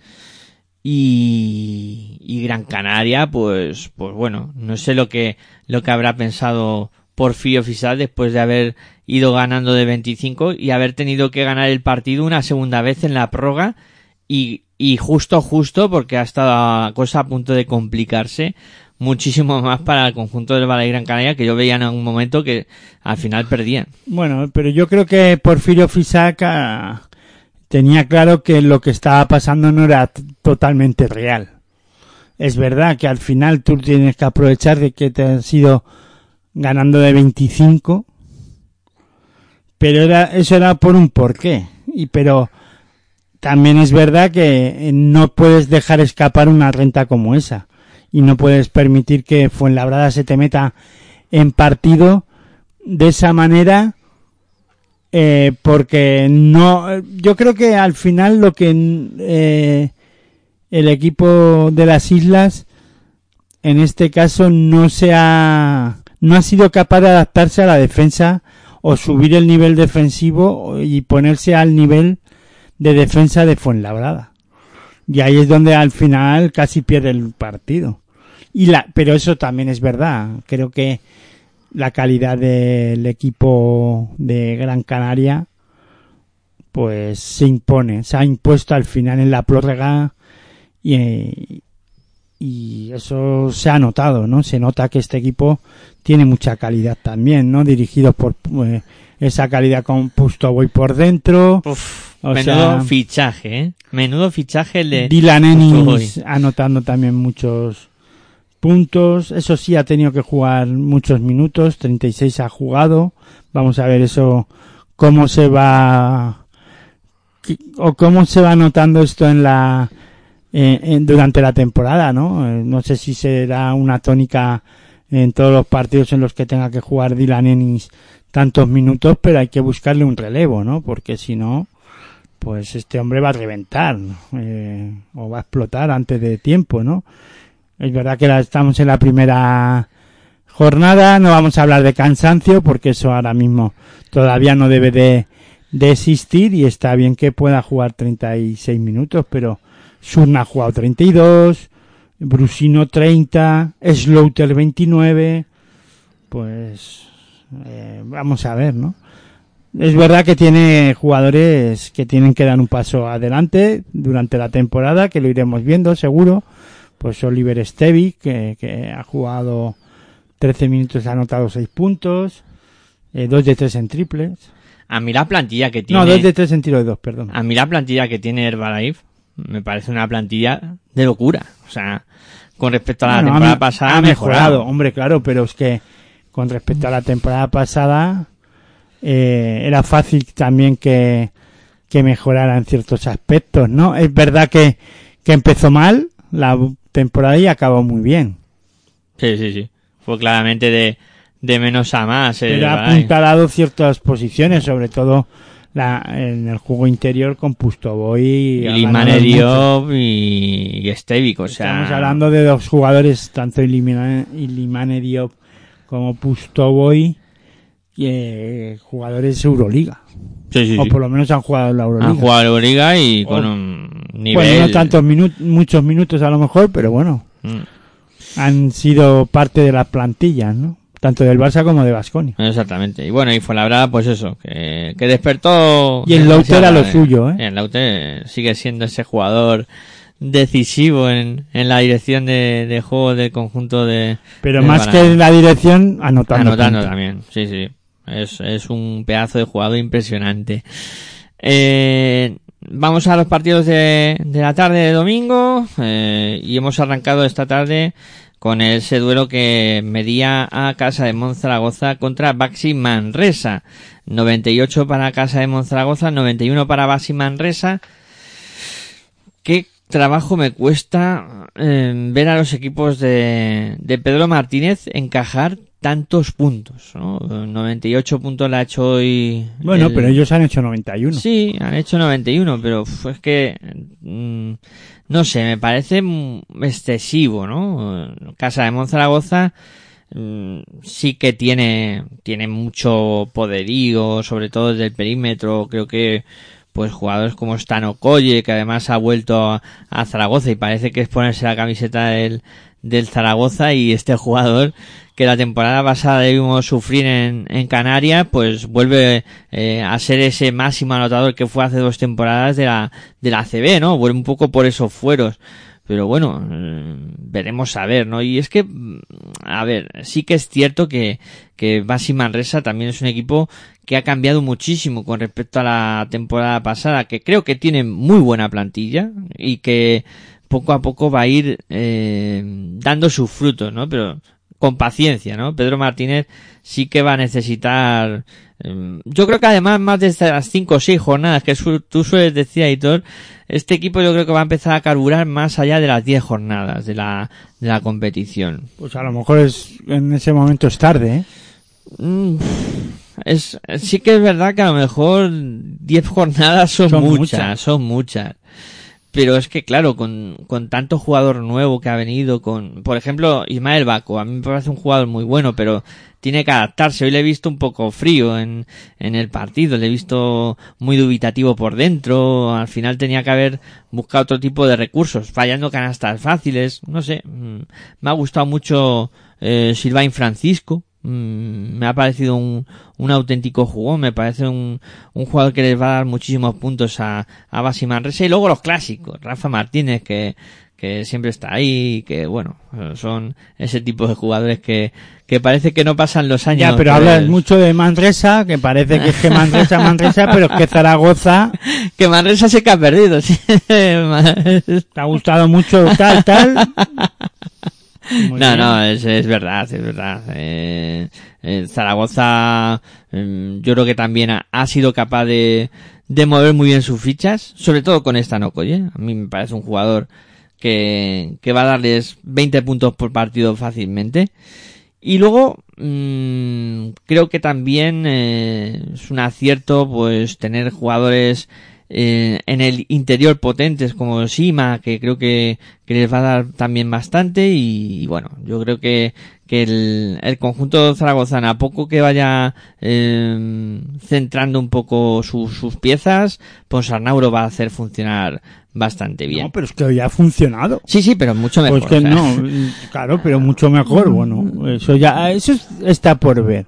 Y, y Gran Canaria, pues, pues bueno, no sé lo que, lo que habrá pensado Porfirio Fisal después de haber ido ganando de 25 y haber tenido que ganar el partido una segunda vez en la prórroga y, y justo, justo, porque ha estado la cosa a punto de complicarse muchísimo más para el conjunto del Valle Gran Canaria que yo veía en algún momento que al final perdían. Bueno, pero yo creo que Porfirio Fisac ah, tenía claro que lo que estaba pasando no era totalmente real. Es verdad que al final tú tienes que aprovechar de que te has ido ganando de 25, pero era, eso era por un porqué. Y pero también es verdad que eh, no puedes dejar escapar una renta como esa. Y no puedes permitir que Fuenlabrada se te meta en partido de esa manera eh, porque no yo creo que al final lo que eh, el equipo de las islas en este caso no se ha no ha sido capaz de adaptarse a la defensa o subir el nivel defensivo y ponerse al nivel de defensa de Fuenlabrada. Y ahí es donde al final casi pierde el partido. Y la pero eso también es verdad. Creo que la calidad del equipo de Gran Canaria pues se impone, se ha impuesto al final en la prórroga y, y eso se ha notado, ¿no? Se nota que este equipo tiene mucha calidad también, ¿no? Dirigido por eh, esa calidad con Pusto Boy por dentro. Uf, O menudo sea- fichaje, ¿eh? Menudo fichaje el de... Dylan. Ennis anotando también muchos puntos. Eso sí, ha tenido que jugar muchos minutos. 36 ha jugado. Vamos a ver eso, cómo se va, o cómo se va notando esto en la, eh, en- durante la temporada, ¿no? Eh, no sé si será una tónica en todos los partidos en los que tenga que jugar Dylan Ennis tantos minutos, pero hay que buscarle un relevo, ¿no? Porque si no, pues este hombre va a reventar eh, o va a explotar antes de tiempo, ¿no? Es verdad que estamos en la primera jornada, no vamos a hablar de cansancio porque eso ahora mismo todavía no debe de, de existir y está bien que pueda jugar 36 minutos, pero Surna ha jugado 32, Brusino 30, Slaughter 29, pues eh, vamos a ver, ¿no? Es verdad que tiene jugadores que tienen que dar un paso adelante durante la temporada, que lo iremos viendo seguro. Pues Oliver Stevi, que, que ha jugado 13 minutos, ha anotado 6 puntos, 2 de 3 en triples. A mí la plantilla que tiene... No, 2 de 3 en tiro de 2, perdón. A mí la plantilla que tiene Herbalife me parece una plantilla de locura. O sea, con respecto a la Bueno, ha temporada me- pasada ha mejorado, hombre, claro, pero es que con respecto a la temporada pasada eh, era fácil también que, que mejorara en ciertos aspectos, ¿no? Es verdad que, que empezó mal la temporada y acabó muy bien, Sí, sí, sí. Fue claramente de, de menos a más. pero ha Herbalife. apuntalado ciertas posiciones, sobre todo la, en el juego interior con Pustoboy Y ha. Diop y, y Stevic, o sea... Estamos hablando de dos jugadores, tanto Ilimane, Diop como Pustoboy, eh, jugadores Euroliga. Sí, sí, O por lo menos han jugado en la Euroliga. Han jugado la Euroliga y con O- un nivel... Bueno, no tantos minutos, muchos minutos a lo mejor, pero bueno, Mm, han sido parte de las plantillas, ¿no? Tanto del Barça como de Basconia. Exactamente. Y bueno, y Fuenlabrada, pues eso, que, que despertó... Y el Lauter a lo demasiado, suyo, ¿eh? El Lauter sigue siendo ese jugador decisivo en, en la dirección de, de juego del conjunto de... Pero más que la dirección, anotando. Anotando también, sí, sí. Es, es un pedazo de jugador impresionante. Eh, vamos a los partidos de, de la tarde de domingo eh, y hemos arrancado esta tarde con ese duelo que medía a Casa de Monzaragoza contra Baxi Manresa. 98 para Casa de Monzaragoza, 91 para Baxi Manresa. ¿Qué trabajo me cuesta eh, ver a los equipos de, de Pedro Martínez encajar tantos puntos? ¿no? 98 puntos la ha hecho hoy. Bueno, el- pero ellos han hecho 91. Sí, han hecho 91, pero es que, mm, no sé, me parece excesivo, ¿no? Casa de Monzaragoza mm, sí que tiene, tiene mucho poderío, sobre todo desde el perímetro, creo que pues jugadores como Stano Colle, que además ha vuelto a, a Zaragoza y parece que es ponerse la camiseta del, del Zaragoza y este jugador que la temporada pasada debimos sufrir en, en Canarias, pues vuelve eh, a ser ese máximo anotador que fue hace dos temporadas de la, de la CB, ¿no? Vuelve un poco por esos fueros. Pero bueno, eh, veremos a ver, ¿no? Y es que, mm, a ver, sí que es cierto que, que Basi Manresa también es un equipo que ha cambiado muchísimo con respecto a la temporada pasada, que creo que tiene muy buena plantilla y que poco a poco va a ir eh, dando sus frutos, ¿no? Pero con paciencia, ¿no? Pedro Martínez sí que va a necesitar, eh, yo creo que además más de estas cinco o seis jornadas que su- tú sueles decir, Aitor, este equipo yo creo que va a empezar a carburar más allá de las 10 jornadas de la, de la competición. Pues a lo mejor es, en ese momento es tarde, ¿eh? Mm, Es, sí que es verdad que a lo mejor 10 jornadas son, Son muchas, muchas. son muchas. Pero es que claro, con, con tanto jugador nuevo que ha venido, con, por ejemplo, Ismael Baco, a mí me parece un jugador muy bueno, pero tiene que adaptarse. Hoy le he visto un poco frío en, en el partido, le he visto muy dubitativo por dentro, al final tenía que haber buscado otro tipo de recursos, fallando canastas fáciles, no sé, mm, me ha gustado mucho eh, Silvain Francisco, Mm, me ha parecido un, un auténtico jugón, me parece un, un jugador que les va a dar muchísimos puntos a, a Basi Manresa y luego los clásicos, Rafa Martínez que, que siempre está ahí, que bueno, son ese tipo de jugadores que, que parece que no pasan los años. Ya, pero pues, hablas mucho de Manresa, que parece que es que Manresa, Manresa, pero es que Zaragoza Que Manresa se que ha perdido, sí. te ha gustado mucho tal, tal. Muy no, bien. no, es, es verdad, es verdad. Eh, eh, Zaragoza, mm, yo creo que también ha, ha sido capaz de, de mover muy bien sus fichas, sobre todo con esta Nocoye. A mí me parece un jugador que, que va a darles 20 puntos por partido fácilmente. Y luego, mm, creo que también eh, es un acierto pues tener jugadores eh, en el interior potentes como Sima, que creo que, que les va a dar también bastante y, y bueno, yo creo que, que el, el conjunto zaragozano, a poco que vaya eh, centrando un poco sus sus piezas, pues Arnauro va a hacer funcionar bastante bien. No, pero es que hoy ha funcionado. Sí, sí, pero mucho mejor. Pues que o sea. no, claro, pero mucho mejor, bueno, eso ya, eso es- está por ver.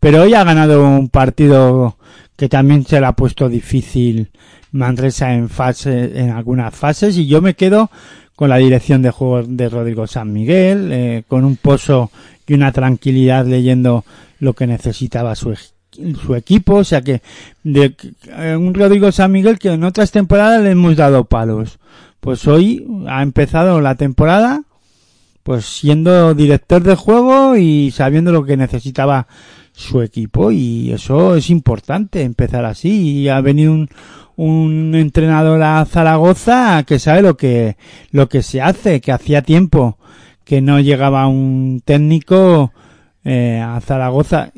Pero hoy ha ganado un partido que también se le ha puesto difícil Manresa en fase, en algunas fases y yo me quedo con la dirección de juego de Rodrigo San Miguel, eh, con un pozo y una tranquilidad leyendo lo que necesitaba su, su equipo, o sea que de eh, un Rodrigo San Miguel que en otras temporadas le hemos dado palos. Pues hoy ha empezado la temporada pues siendo director de juego y sabiendo lo que necesitaba su equipo y eso es importante empezar así. Y ha venido un, un entrenador a Zaragoza que sabe lo que lo que se hace que hacía tiempo que no llegaba un técnico eh, a Zaragoza.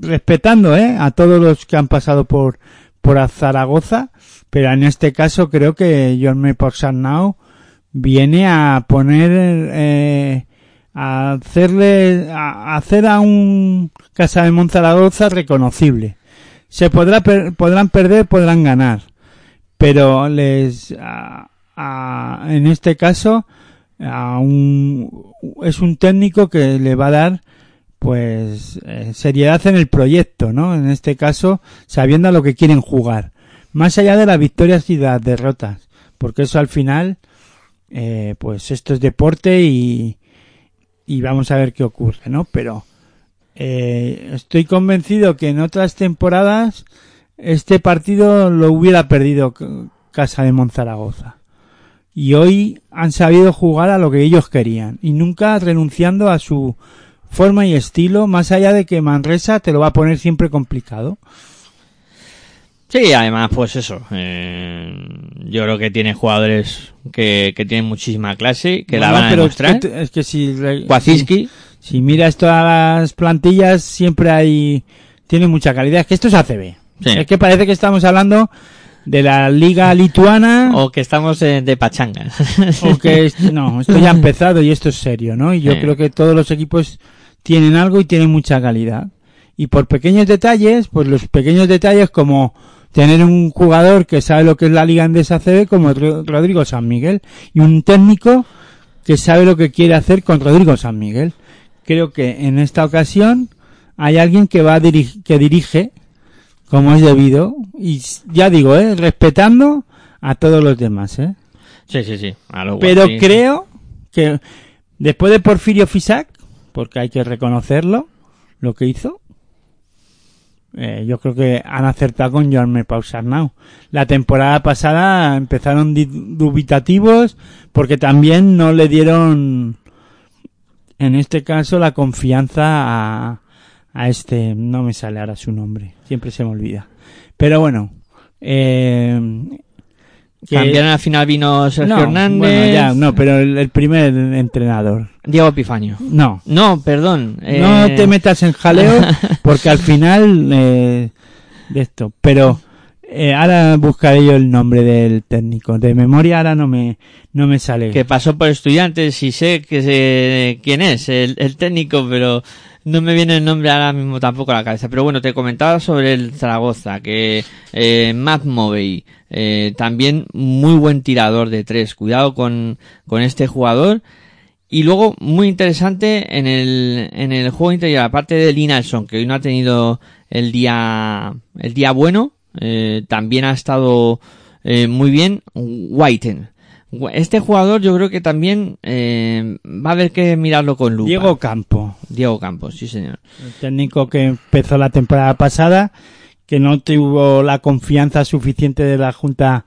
Respetando eh, a todos los que han pasado por por Zaragoza, pero en este caso creo que Jorme Porsarnau viene a poner, eh, a hacerle, a a hacer a un Casa de Monzaragoza reconocible. Se podrá per- podrán perder, podrán ganar, pero les, a- a- en este caso, a un, es un técnico que le va a dar pues eh, seriedad en el proyecto, ¿no? En este caso, sabiendo a lo que quieren jugar. Más allá de las victorias y las derrotas. Porque eso al final, eh, pues esto es deporte y, y vamos a ver qué ocurre, ¿no? Pero eh, estoy convencido que en otras temporadas este partido lo hubiera perdido Casa de Monzaragoza. Y hoy han sabido jugar a lo que ellos querían y nunca renunciando a su forma y estilo, más allá de que Manresa te lo va a poner siempre complicado. Sí, además, pues eso. eh, yo creo que tiene jugadores que, que tienen muchísima clase, que la Bueno, van a pero demostrar. Es que, es que si, si, miras todas las plantillas, siempre hay, tiene mucha calidad. Es que esto es ACB. Sí. Es que parece que estamos hablando de la liga lituana o que estamos eh, de pachanga. o que no, esto ya ha empezado y esto es serio, ¿no? Y yo Sí. creo que todos los equipos tienen algo y tienen mucha calidad. Y por pequeños detalles, pues los pequeños detalles como tener un jugador que sabe lo que es la Liga Andesa CB como Ro- Rodrigo San Miguel y un técnico que sabe lo que quiere hacer con Rodrigo San Miguel. Creo que en esta ocasión hay alguien que va a dirige, que dirige como es debido y ya digo, eh, respetando a todos los demás, eh. sí, sí, sí. a lo Pero creo que después de Porfirio Fisac, porque hay que reconocerlo, lo que hizo, eh, yo creo que han acertado con Jorme Pausarnau. La temporada pasada empezaron dubitativos porque también no le dieron, en este caso, la confianza a, a este, no me sale ahora su nombre, siempre se me olvida. Pero bueno, eh, que- Cambiaron al final vino Sergio no, Hernández, bueno, ya, no, pero el, el primer entrenador. Diego Epifanio. No. No, perdón. No eh, te metas en jaleo porque al final eh, de esto. Pero eh, ahora buscaré yo el nombre del técnico. De memoria ahora no me no me sale. que pasó por estudiantes y sé que sé quién es el, el técnico, pero no me viene el nombre ahora mismo tampoco a la cabeza. Pero bueno, te comentaba sobre el Zaragoza, que eh, Matt Movey, eh, también muy buen tirador de tres. Cuidado con, con este jugador. Y luego, muy interesante en el, en el juego interior, aparte de Linalson, que hoy no ha tenido el día, el día bueno, eh, también ha estado eh, muy bien Whiten. Este jugador yo creo que también eh, va a haber que mirarlo con lupa. Diego Campo, Diego Campos, sí señor. el técnico que empezó la temporada pasada, que no tuvo la confianza suficiente de la junta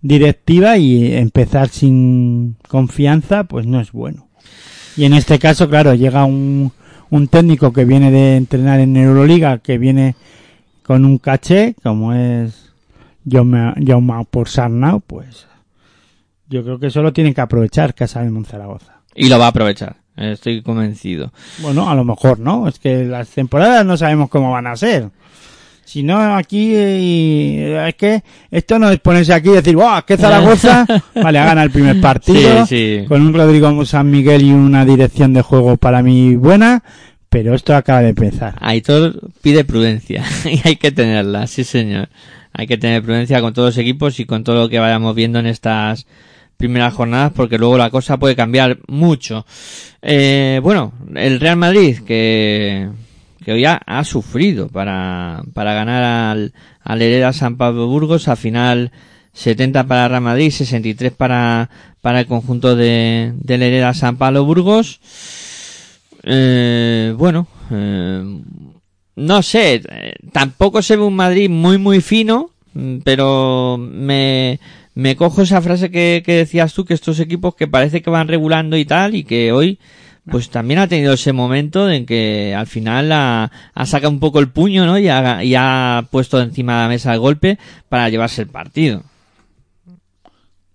directiva y empezar sin confianza, pues no es bueno. Y en este caso, claro, llega un, un técnico que viene de entrenar en Euroliga, que viene con un caché, como es Jaume Jaume Porsarnau, pues yo creo que eso lo tienen que aprovechar Casa de Monzaragoza. Y lo va a aprovechar, estoy convencido. Bueno, a lo mejor no, es que las temporadas no sabemos cómo van a ser. Si no, aquí eh, es que esto no es ponerse aquí y decir, ¡wow! ¡Qué Zaragoza! vale, ha ganado el primer partido Sí, sí. con un Rodrigo San Miguel y una dirección de juego para mí buena, pero esto acaba de empezar. Aitor pide prudencia y hay que tenerla, sí señor. Hay que tener prudencia con todos los equipos y con todo lo que vayamos viendo en estas primeras jornadas porque luego la cosa puede cambiar mucho. Eh, bueno, el Real Madrid que, que hoy ha, sufrido para, para ganar al, al Hereda San Pablo Burgos, al final 70 para Real Madrid, 63 para, para el conjunto de, del Hereda San Pablo Burgos. Eh, bueno, eh, no sé, eh, tampoco se ve un Madrid muy muy fino, mm, pero me, me cojo esa frase que, que decías tú, que estos equipos que parece que van regulando y tal, y que hoy pues también ha tenido ese momento en que al final ha, sacado un poco el puño, ¿no? Y ha, y ha puesto encima de la mesa el golpe para llevarse el partido.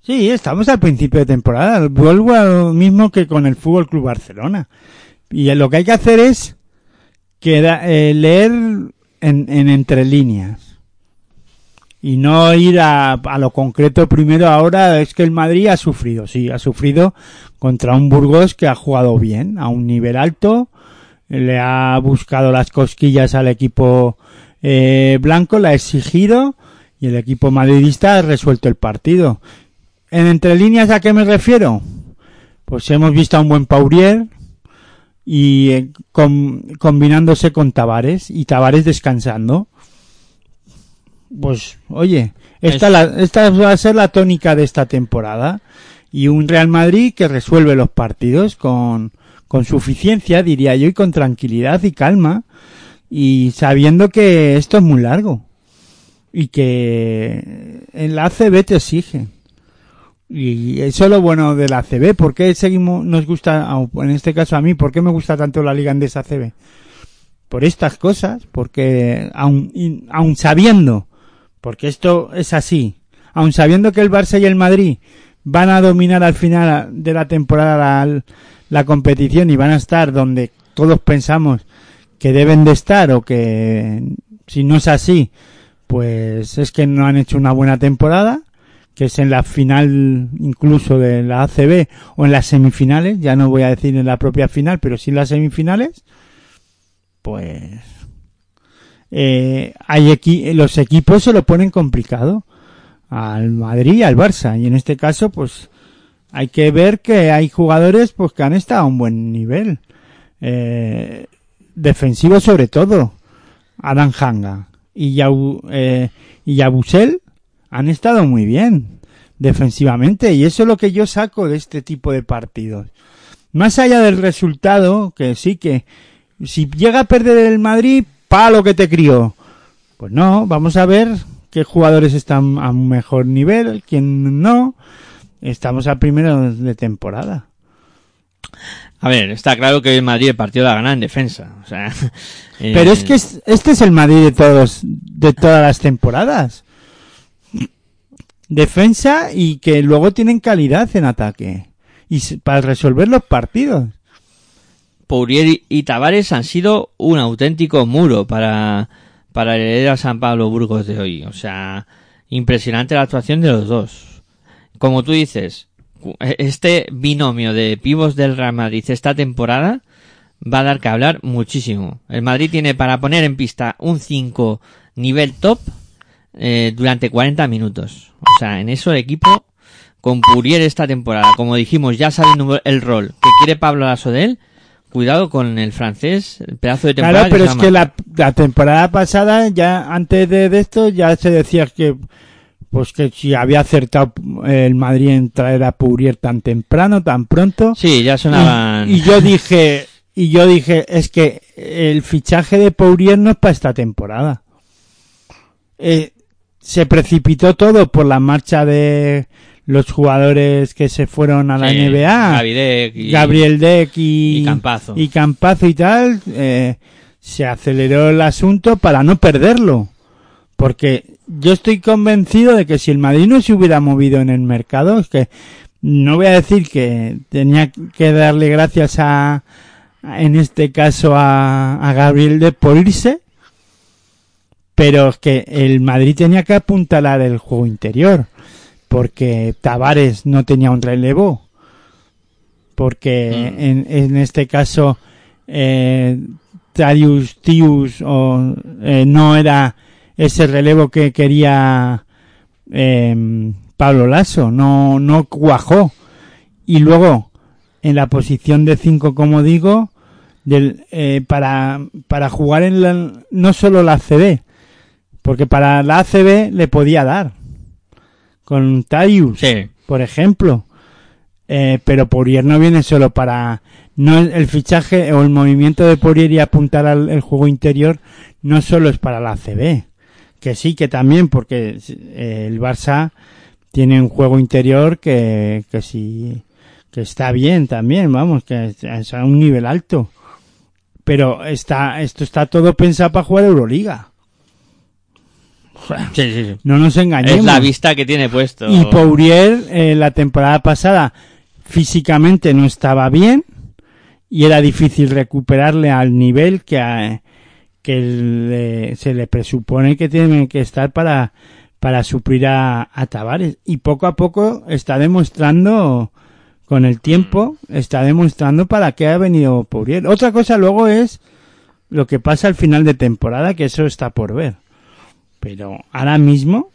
Sí, estamos al principio de temporada. Vuelvo a lo mismo que con el Fútbol Club Barcelona. Y lo que hay que hacer es queda- eh, leer en, en entre líneas. y no ir a, lo concreto primero ahora es que el Madrid ha sufrido, sí, ha sufrido contra un Burgos que ha jugado bien, a un nivel alto, le ha buscado las cosquillas al equipo eh, blanco, le ha exigido y el equipo madridista ha resuelto el partido. En entre líneas a qué me refiero? Pues hemos visto a un buen Paurier y eh, com- combinándose con Tavares y Tavares descansando. Pues, oye, esta, Es- la- esta va a ser la tónica de esta temporada. Y un Real Madrid que resuelve los partidos con, con suficiencia, diría yo, y con tranquilidad y calma. Y sabiendo que esto es muy largo. Y que en la ACB te exige. Y eso es lo bueno de la ACB. ¿Por qué seguimos, nos gusta, en este caso a mí, por qué me gusta tanto la Liga Andesa ACB? Por estas cosas, porque aun, aun sabiendo, porque esto es así, aun sabiendo que el Barça y el Madrid van a dominar al final de la temporada la, la competición y van a estar donde todos pensamos que deben de estar o que si no es así, pues es que no han hecho una buena temporada, que es en la final incluso de la ACB o en las semifinales, ya no voy a decir en la propia final, pero sí en las semifinales, pues eh, hay equi- los equipos se lo ponen complicado al Madrid y al Barça. Y en este caso pues hay que ver que hay jugadores pues que han estado a un buen nivel. Eh, defensivo sobre todo Adam Hanga y Yau, eh, han estado muy bien defensivamente y eso es lo que yo saco de este tipo de partidos más allá del resultado que sí que si llega a perder el Madrid palo que te crió pues no vamos a ver qué jugadores están a un mejor nivel quién no estamos a primero de temporada A ver, está claro que el Madrid el partido la gana en defensa. O sea, eh, Pero es que es- este es el Madrid de todos, de todas las temporadas. Defensa y que luego tienen calidad en ataque. Y para resolver los partidos. Pourier y- Tavares han sido un auténtico muro para, para el San Pablo Burgos de hoy. O sea, impresionante la actuación de los dos. Como tú dices, cu- este binomio de pivos del Real Madrid esta temporada va a dar que hablar muchísimo. El Madrid tiene para poner en pista un 5 nivel top eh, durante 40 minutos. O sea, en eso el equipo con Purier esta temporada, como dijimos, ya sabiendo el rol que quiere Pablo Lasso de él, cuidado con el francés, el pedazo de temporada. Claro, pero es que la, la temporada pasada, ya antes de, de esto, ya se decía que pues que si había acertado el Madrid en traer a Pourier tan temprano, tan pronto. Sí, ya sonaban. Y, y yo dije, y yo dije, es que el fichaje de Pourier no es para esta temporada. Eh, se precipitó todo por la marcha de los jugadores que se fueron a la Sí, NBA. Y- Gabriel Deck y, y Campazo. y Campazo y tal. eh, se aceleró el asunto para no perderlo. Porque yo estoy convencido de que si el Madrid no se hubiera movido en el mercado, es que no voy a decir que tenía que darle gracias a, en este caso a, a Gabriel de por irse, pero es que el Madrid tenía que apuntalar el juego interior, porque Tavares no tenía un relevo, porque Mm. en, en este caso eh, Darius Tius o, eh, no era ese relevo que quería eh, Pablo Lasso, no, no cuajó. Y luego, en la posición de 5, como digo, del, eh, para, para jugar en la, no solo la ACB, porque para la ACB le podía dar. Con Tarius, Sí. por ejemplo. Eh, pero Poirier no viene solo para no el el fichaje o el movimiento de Poirier y apuntar al el juego interior no solo es para la ACB que sí que también porque eh, el Barça tiene un juego interior que que sí que está bien también vamos que es, es a un nivel alto pero está esto está todo pensado para jugar Euroliga Sí, sí, sí. no nos engañemos Es la vista que tiene puesto. y Pourier eh, la temporada pasada físicamente no estaba bien y era difícil recuperarle al nivel que, a- que le- se le presupone que tiene que estar para, para suplir a, a Tavares. Y poco a poco está demostrando, con el tiempo, está demostrando para qué ha venido Pourier. Otra cosa luego es lo que pasa al final de temporada, que eso está por ver. Pero ahora mismo,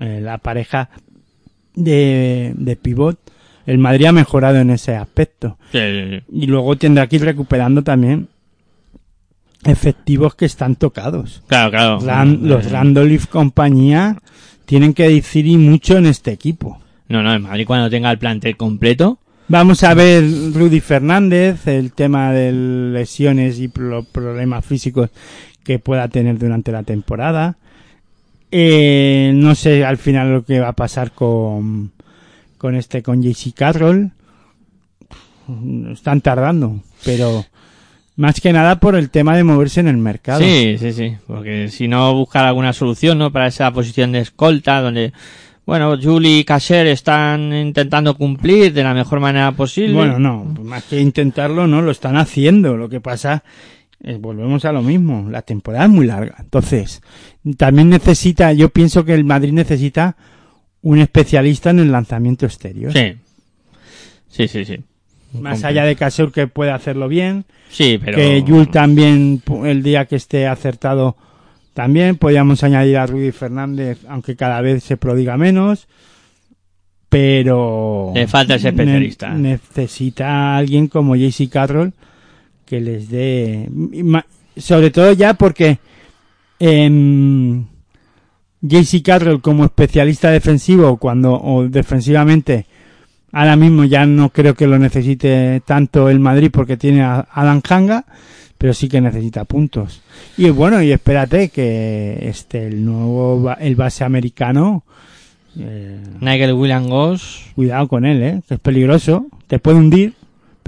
eh, la pareja de, de pivot, el Madrid ha mejorado en ese aspecto. Sí, sí, sí. Y luego tendrá que ir recuperando también efectivos que están tocados. Claro, claro. Ran- los Randolph compañía tienen que decir y mucho en este equipo. No, no, el Madrid cuando tenga el plantel completo. Vamos a ver Rudy Fernández, el tema de lesiones y pro- problemas físicos que pueda tener durante la temporada. Eh, no sé al final lo que va a pasar con, con este, con JC Carroll. Están tardando, pero más que nada por el tema de moverse en el mercado. Sí, sí, sí. Porque si no buscar alguna solución, ¿no? Para esa posición de escolta donde, bueno, Julie y Cacher están intentando cumplir de la mejor manera posible. Bueno, no, más que intentarlo, no, lo están haciendo. Lo que pasa, es, volvemos a lo mismo, la temporada es muy larga. Entonces, también necesita, yo pienso que el Madrid necesita un especialista en el lanzamiento exterior. Sí. Sí, sí, sí. Más allá de Caseur que puede hacerlo bien, Sí, pero. que Yul también, el día que esté acertado, también podríamos añadir a Rudy Fernández, aunque cada vez se prodiga menos. Pero. Le falta ese especialista. ne- necesita a alguien como JC Carroll que les dé. Sobre todo ya porque. em, JC Carroll como especialista defensivo, cuando. o defensivamente. Ahora mismo ya no creo que lo necesite tanto el Madrid porque tiene a Alan Hanga, pero sí que necesita puntos. Y bueno, y espérate que este el nuevo el base americano eh, Nigel William Goss. cuidado con él, eh, que es peligroso, te puede hundir,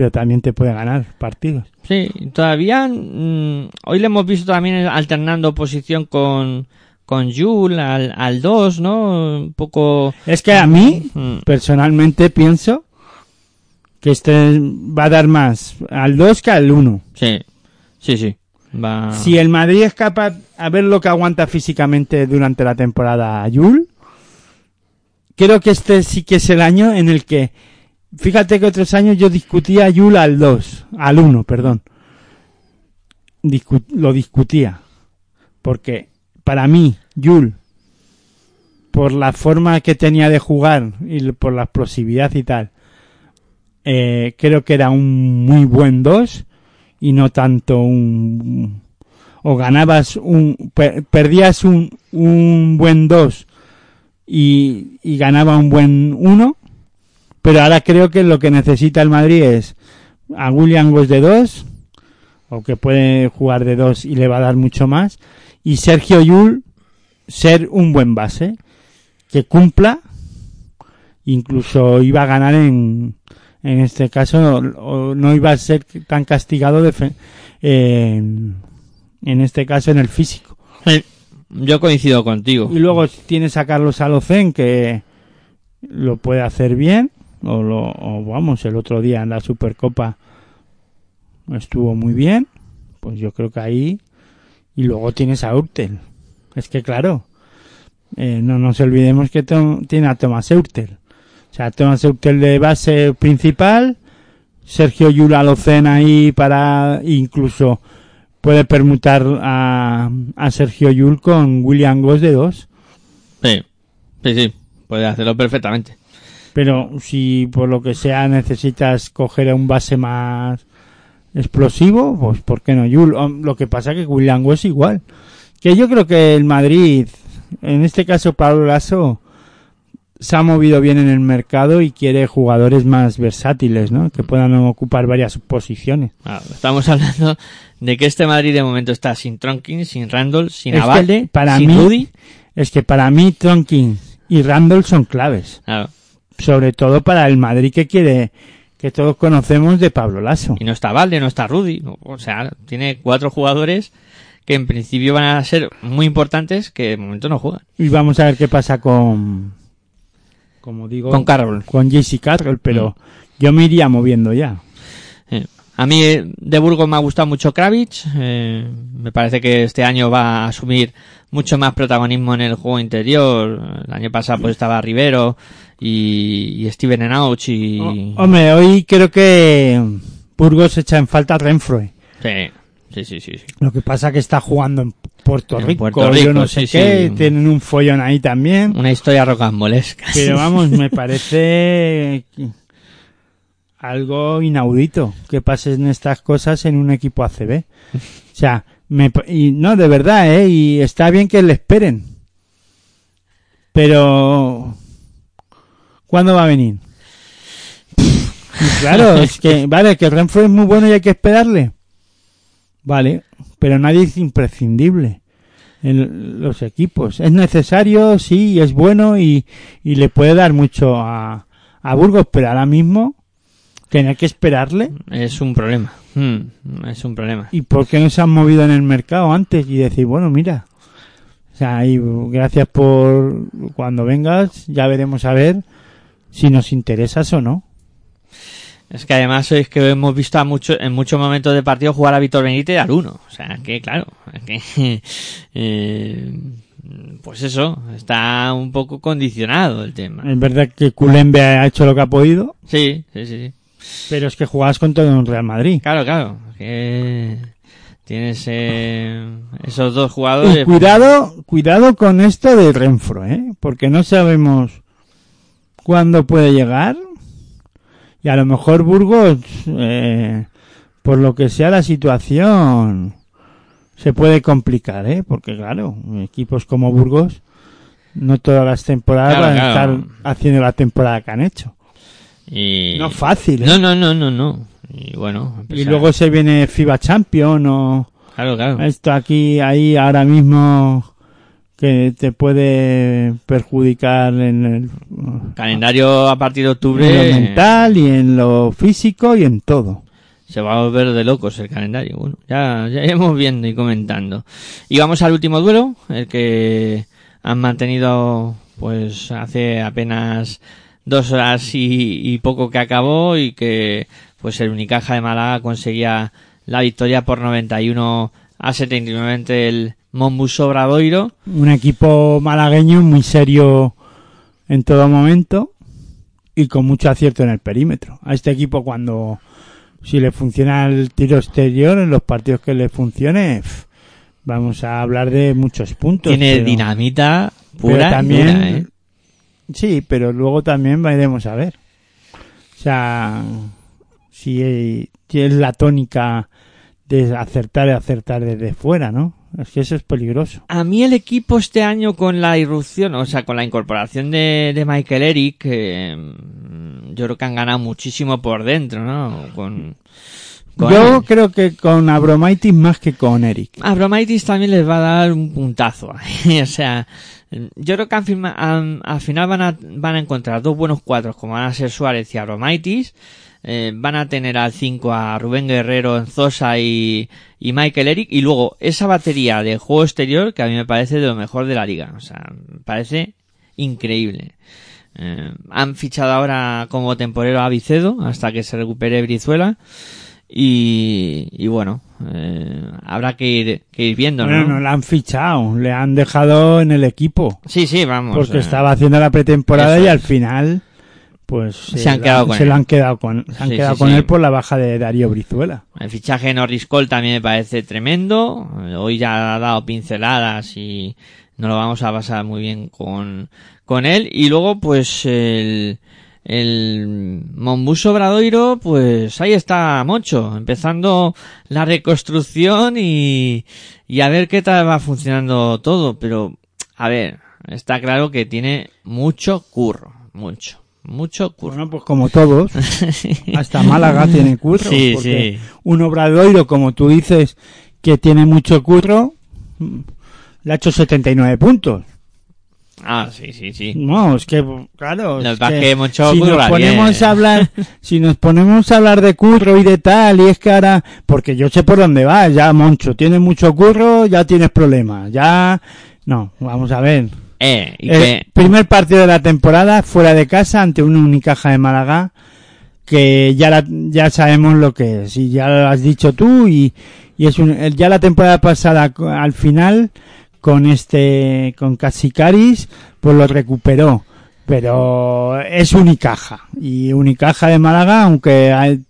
pero también te puede ganar partidos. Sí, todavía. mm, hoy le hemos visto también alternando posición con. Con Jul al, al 2, ¿no? Un poco. Es que a mí mm, personalmente pienso que este va a dar más al 2 que al 1. Sí, sí, sí. Va. Si el Madrid es capaz a ver lo que aguanta físicamente durante la temporada Yul, creo que este sí que es el año en el que, fíjate que otros años yo discutía a al 2, al 1, perdón. Lo discutía. Porque para mí, Yul, por la forma que tenía de jugar y por la explosividad y tal, eh, creo que era un muy buen 2 y no tanto un o ganabas un per- perdías un, un buen 2 y, y ganaba un buen 1 pero ahora creo que lo que necesita el Madrid es a William Goss de 2 o que puede jugar de 2 y le va a dar mucho más y Sergio Yul ser un buen base que cumpla incluso iba a ganar en en este caso o no iba a ser tan castigado defe- en, en este caso en el físico. Sí, Yo coincido contigo. Y luego tienes a Carlos Alocén que lo puede hacer bien, o, lo, o vamos, el otro día en la Supercopa estuvo muy bien, pues yo creo que ahí. Y luego tienes a Urtel. Es que claro, eh, no nos olvidemos que tiene a Tomás Urtel. O sea, Tomás Urtel de base principal, Sergio Yula Alocén ahí para incluso puede permutar a, a Sergio Yul con William Goss de dos. Sí, sí, sí. Puede hacerlo perfectamente. Pero si por lo que sea necesitas coger a un base más explosivo, pues ¿por qué no Yul? O- Lo que pasa que William Goss igual. Que yo creo que el Madrid, en este caso Pablo Lasso, se ha movido bien en el mercado y quiere jugadores más versátiles, ¿no? Que puedan ocupar varias posiciones. Ah, estamos hablando de que este Madrid de momento está sin Tronkin, sin Randall, sin Es para sin mí- Rudy. Es que para mí Tronkin y Randall son claves. Claro, Sobre todo para el Madrid que quiere, que todos conocemos de Pablo Lasso. y no está Valde, no está Rudy. o sea, tiene cuatro jugadores que en principio van a ser muy importantes que de momento no juegan. Y vamos a ver qué pasa con, como digo, Con Carroll. con JC Carroll, pero yo me iría moviendo ya. A mí de Burgos me ha gustado mucho Kravitz. eh, me parece que este año va a asumir mucho más protagonismo en el juego interior. El año pasado pues estaba Rivero y, y Steven Enauch y... Oh, Hombre, hoy creo que Burgos echa en falta a Renfroe. Sí, sí, sí, sí. sí. Lo que pasa que está jugando en Puerto En Rico, Puerto yo Rico, no sé sí, qué, sí. tienen un follón ahí también. Una historia rocambolesca. Pero vamos, me parece algo inaudito que pasen estas cosas en un equipo ACB. O sea, me, y no, de verdad, ¿eh? Y está bien que le esperen. Pero, ¿cuándo va a venir? Y claro, es que, vale, que Renfro es muy bueno y hay que esperarle. Vale, pero nadie es imprescindible en los equipos. Es necesario, sí, es bueno y, y le puede dar mucho a, a Burgos, pero ahora mismo tener que esperarle. Es un problema. Mm, es un problema. ¿Y por qué no se han movido en el mercado antes y decir, bueno, mira, o sea, y gracias por cuando vengas, ya veremos a ver si nos interesas o no. Es que además es que hemos visto a mucho, en muchos momentos de partido jugar a Víctor Benítez al uno. O sea, que claro, es que, eh, pues eso, está un poco condicionado el tema. Es verdad que Culembe ha hecho lo que ha podido, Sí, sí, sí. Pero es que jugabas con todo un Real Madrid. Claro, claro. Que tienes eh, esos dos Y jugadores. cuidado, cuidado con esto de Renfro, ¿eh? Porque no sabemos cuándo puede llegar. Y a lo mejor Burgos, eh, por lo que sea la situación, se puede complicar, ¿eh? Porque claro, equipos como Burgos, no todas las temporadas Claro, van a claro. estar haciendo la temporada que han hecho. Y... No es fácil, ¿eh? No, no, no, no, no. Y bueno. y luego se viene FIBA Champion o... Claro, claro. Esto aquí, ahí, ahora mismo, que te puede perjudicar en el, Calendario a partir de en octubre. lo mental y en lo físico y en todo. Se va a volver de locos el calendario. Bueno, ya, ya iremos viendo y comentando. Y vamos al último duelo, el que han mantenido pues hace apenas dos horas y, y poco que acabó y que pues el Unicaja de Málaga conseguía la victoria por 91 a 79 ante el Monbus Obradoiro. Un equipo malagueño muy serio en todo momento y con mucho acierto en el perímetro. A este equipo cuando, si le funciona el tiro exterior, en los partidos que le funcione, vamos a hablar de muchos puntos. Tiene pero- dinamita pura también dura, ¿eh? Sí pero luego también iremos a ver. O sea si, es la tónica de acertar y acertar desde fuera no es que eso es peligroso. A mí el equipo este año con la irrupción, o sea, con la incorporación de, de Michael Eric, eh, yo creo que han ganado muchísimo por dentro, ¿no? Con, con yo creo que con Abromaitis más que con Eric A Bromaitis también les va a dar un puntazo. ahí, o sea, yo creo que al, firma- al- al final van a, van a encontrar dos buenos cuadros como van a ser Suárez y Abromaitis. Eh, van a tener al 5 a Rubén Guerrero, Enzosa y, y Michael Eric. Y luego esa batería de juego exterior que a mí me parece de lo mejor de la liga. O sea, me parece increíble. Eh, han fichado ahora como temporero a Vicedo hasta que se recupere Brizuela. Y, y bueno, eh, habrá que ir, que ir viendo, bueno ¿no? no la han fichado le han dejado en el equipo Sí, sí, vamos. porque eh, estaba haciendo la pretemporada y al final pues Se han la- quedado con se él. lo han quedado con se han Sí, quedado sí, con sí. él por la baja de Darío Brizuela El fichaje de Norris Cole también me parece tremendo. Eh, Hoy ya ha dado pinceladas y nos lo vamos a pasar muy bien con, con él. Y luego, pues, el, el Monbus Obradoiro, pues ahí está Mocho, empezando la reconstrucción y, y a ver qué tal va funcionando todo. Pero, a ver, está claro que tiene mucho curro, mucho, mucho curro. Bueno, pues como todos, hasta Málaga tiene curro. Sí, porque sí. Un obradoiro, como tú dices, que tiene mucho curro, le ha hecho 79 puntos. Ah, sí, sí, sí. No, es que, claro, Lo es que mucho si nos ponemos a hablar, si nos ponemos a hablar de curro y de tal, y es que ahora, porque yo sé por dónde va, ya Moncho, tiene mucho curro, ya tienes problemas, ya, no, vamos a ver. Eh, y El que, primer partido de la temporada fuera de casa ante una Unicaja de Málaga que ya la- ya sabemos lo que es y ya lo has dicho tú y, y es un, ya la temporada pasada al final con este con Casikaris pues lo recuperó. Pero es Unicaja. Y Unicaja de Málaga aunque hay-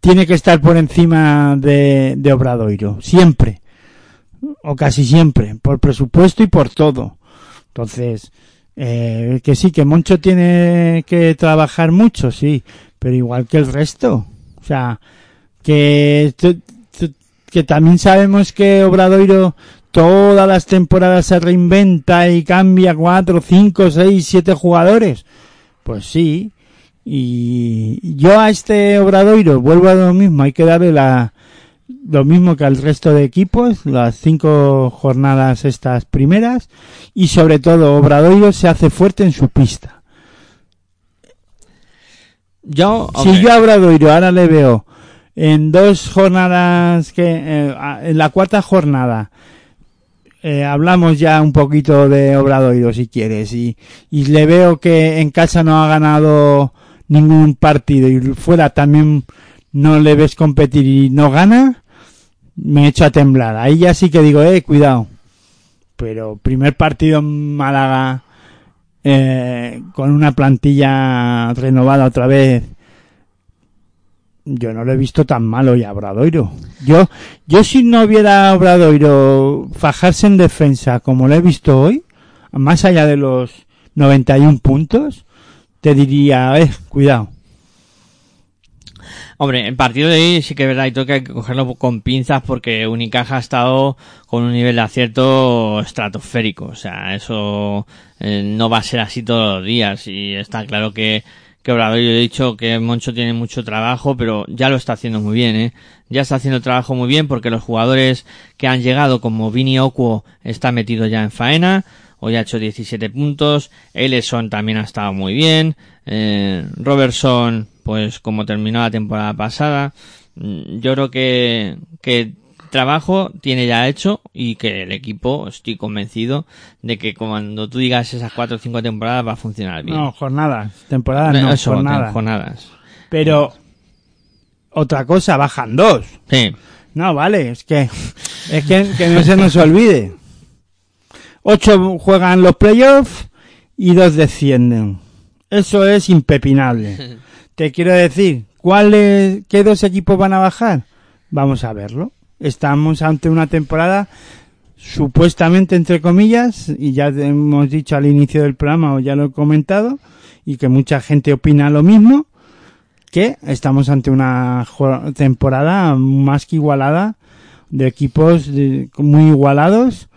tiene que estar por encima de, de Obradoiro. Siempre. O casi siempre. Por presupuesto y por todo. Entonces eh, que sí, que Moncho tiene que trabajar mucho, sí, pero igual que el resto. O sea, que, que también sabemos que Obradoiro todas las temporadas se reinventa y cambia cuatro, cinco, seis, siete jugadores. Pues sí. Y yo a este Obradoiro vuelvo a lo mismo, hay que darle la, lo mismo que al resto de equipos, las cinco jornadas estas primeras, y sobre todo Obradoiro se hace fuerte en su pista. Yo, Si yo a Obradoiro ahora le veo en dos jornadas que, eh, en la cuarta jornada, eh, hablamos ya un poquito de Obradoiro si quieres, y, y le veo que en casa no ha ganado ningún partido y fuera también no le ves competir y no gana, me echo a temblar. Ahí ya sí que digo, eh, cuidado. Pero primer partido en Málaga eh, con una plantilla renovada otra vez. Yo no lo he visto tan malo ya a Obradoiro. Yo, yo si no viera a Obradoiro fajarse en defensa como lo he visto hoy, más allá de los 91 puntos, te diría, eh, cuidado. hombre, el partido de hoy sí que es verdad y tengo que cogerlo con pinzas porque Unicaja ha estado con un nivel de acierto estratosférico. O sea, eso eh, no va a ser así todos los días y está claro que que Obradoiro he dicho que Moncho tiene mucho trabajo, pero ya lo está haciendo muy bien, ¿eh? Ya está haciendo trabajo muy bien porque los jugadores que han llegado, como Vini Okuo, está metido ya en faena, hoy ha hecho 17 puntos, Ellison también ha estado muy bien, eh, Robertson, pues como terminó la temporada pasada, mm, yo creo que, que trabajo tiene ya hecho y que el equipo, estoy convencido de que cuando tú digas esas cuatro o cinco temporadas va a funcionar bien. No, jornadas, temporadas no, Eso, jornadas. jornadas. Pero otra cosa, bajan dos. Sí. No, vale, es que es que, que no se nos olvide. Ocho juegan los playoffs y dos descienden. Eso es impepinable. Te quiero decir, ¿cuáles, qué dos equipos van a bajar? Vamos a verlo. Estamos ante una temporada supuestamente entre comillas y ya hemos dicho al inicio del programa o ya lo he comentado y que mucha gente opina lo mismo que estamos ante una temporada más que igualada de equipos muy igualados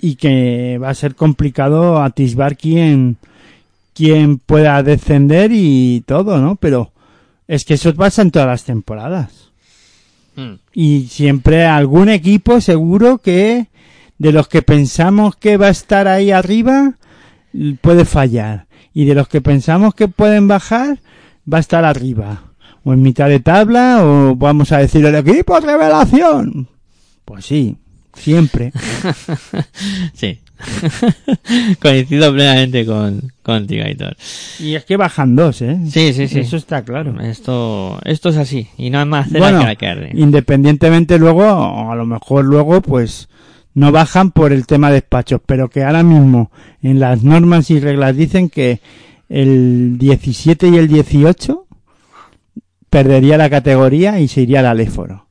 y que va a ser complicado atisbar quién quién pueda descender y todo, ¿no? Pero es que eso pasa en todas las temporadas. Mm. Y siempre algún equipo seguro que de los que pensamos que va a estar ahí arriba puede fallar. Y de los que pensamos que pueden bajar va a estar arriba. O en mitad de tabla o vamos a decir el equipo revelación. Pues sí, siempre. Sí. Coincido plenamente con, contigo, Aitor. Y es que bajan dos, ¿eh? Sí, sí, sí. Eso está claro. Esto, esto es así. Y no hay más cera Bueno, que la que arde. independientemente luego, o a lo mejor luego, pues no bajan por el tema de despachos, pero que ahora mismo en las normas y reglas dicen que el 17 y el 18 perdería la categoría y se iría al Aléforo.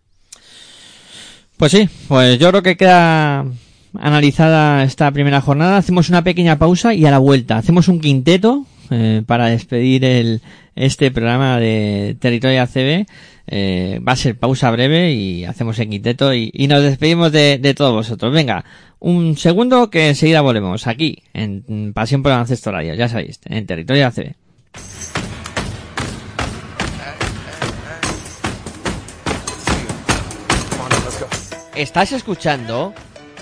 Pues sí, pues yo creo que queda analizada esta primera jornada. Hacemos una pequeña pausa y a la vuelta hacemos un quinteto eh, para despedir el, este programa de Territorio ACB. Eh, va a ser pausa breve y hacemos el quinteto y, nos despedimos de, todos vosotros. Venga, un segundo que enseguida volvemos aquí en Pasión por el Baloncesto Radio, ya sabéis, en Territorio ACB. Estás escuchando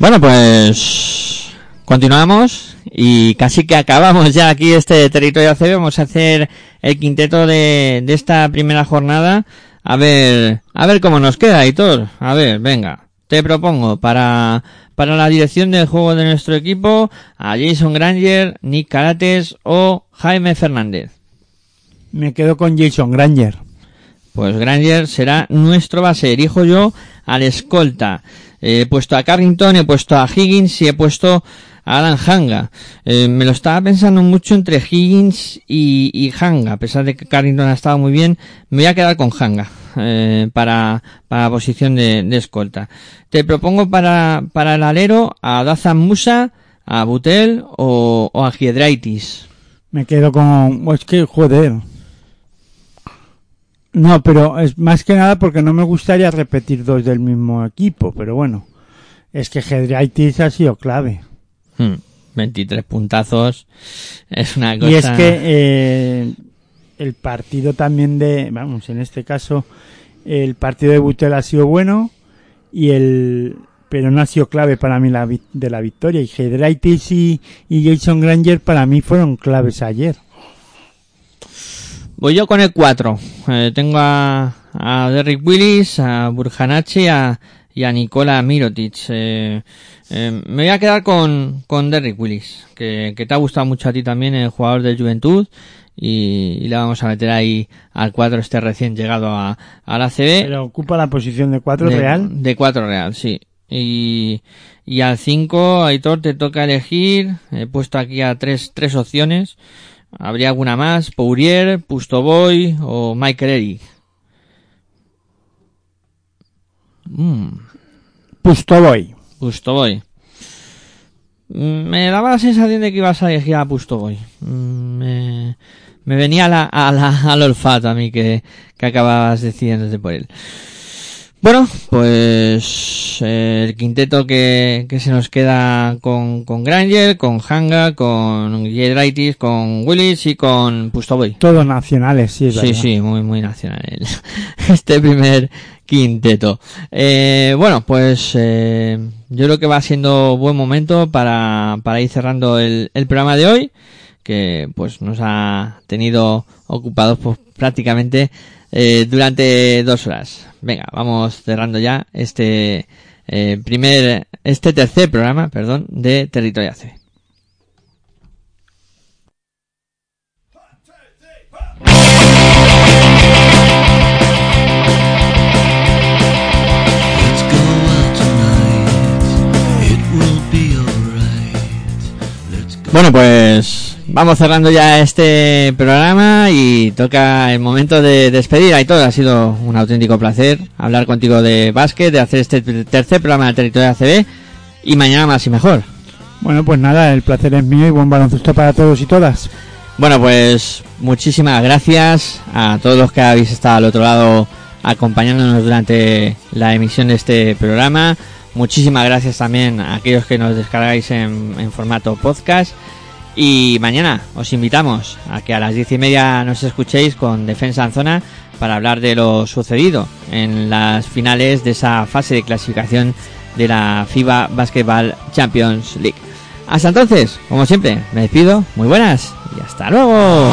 Bueno, pues continuamos y casi que acabamos ya aquí este territorio ACB. Vamos a hacer el quinteto de, de esta primera jornada. A ver, a ver cómo nos queda, Hitor. A ver, venga. Te propongo para, para la dirección del juego de nuestro equipo a Jason Granger, Nick Carates o Jaime Fernández. Me quedo con Jason Granger. Pues Granger será nuestro base. Elijo yo al escolta. He puesto a Carrington, he puesto a Higgins y he puesto a Alan Hanga. Eh, me lo estaba pensando mucho entre Higgins y, y Hanga. A pesar de que Carrington ha estado muy bien, me voy a quedar con Hanga. eh, para, la posición de, escolta. Te propongo para, el alero a Dazan Musa, a Butel o, o a Giedraitis. Me quedo con... Es que, joder. No, pero es más que nada porque no me gustaría repetir dos del mismo equipo, pero bueno. Es que Hedraitis ha sido clave. Hmm, 23 puntazos. Es una cosa. Y es que eh, el partido también de, vamos, en este caso, el partido de Butel ha sido bueno y el, pero no ha sido clave para mí la, de la victoria. Y Hedraitis y, y Jason Granger para mí fueron claves ayer. Voy yo con el 4. Eh, tengo a, a Derrick Willis, a Burjanache a, y a Nicola Mirotic. Eh, eh, me voy a quedar con, con Derrick Willis, que, que te ha gustado mucho a ti también, el jugador de Juventud. Y, y le vamos a meter ahí al 4 este recién llegado a, a la CB. Pero ocupa la posición de cuatro de, real. De 4 real, sí. Y, y al 5, Aitor, te toca elegir. He puesto aquí a tres, tres opciones. ¿Habría alguna más? Pourier, Pustoboy o Michael Eric. Mm, Pustoboy. Pustoboy. Mm, Me daba la sensación de que ibas a elegir a Pustoboy. Mm, Me, me venía a la, a la- al olfato a mí que, que acababas decidiéndote por él. Bueno, pues eh, el quinteto que, que se nos queda con, con Granger, con Hanga, con Giedraitis, con Willis y con Pustoboy. Todos nacionales, sí, es Sí, verdad. sí, muy, muy nacional este primer quinteto. Eh, bueno, pues eh, yo creo que va siendo buen momento para, para ir cerrando el, el programa de hoy, que pues nos ha tenido ocupados pues, prácticamente eh, durante dos horas. Venga, vamos cerrando ya este eh, primer, este tercer programa, perdón, de Territorio AC. Bueno, pues vamos cerrando ya este programa y toca el momento de despedir. Aitor, ha sido un auténtico placer hablar contigo de básquet, de hacer este tercer programa de Territorio ACB y mañana más y mejor. Bueno, pues nada, el placer es mío y buen baloncesto para todos y todas. Bueno, pues muchísimas gracias a todos los que habéis estado al otro lado acompañándonos durante la emisión de este programa. Muchísimas gracias también a aquellos que nos descargáis en, en formato podcast. Y mañana os invitamos a que a las diez y media nos escuchéis con Defensa en Zona para hablar de lo sucedido en las finales de esa fase de clasificación de la FIBA Basketball Champions League. Hasta entonces, como siempre, me despido. Muy buenas y hasta luego.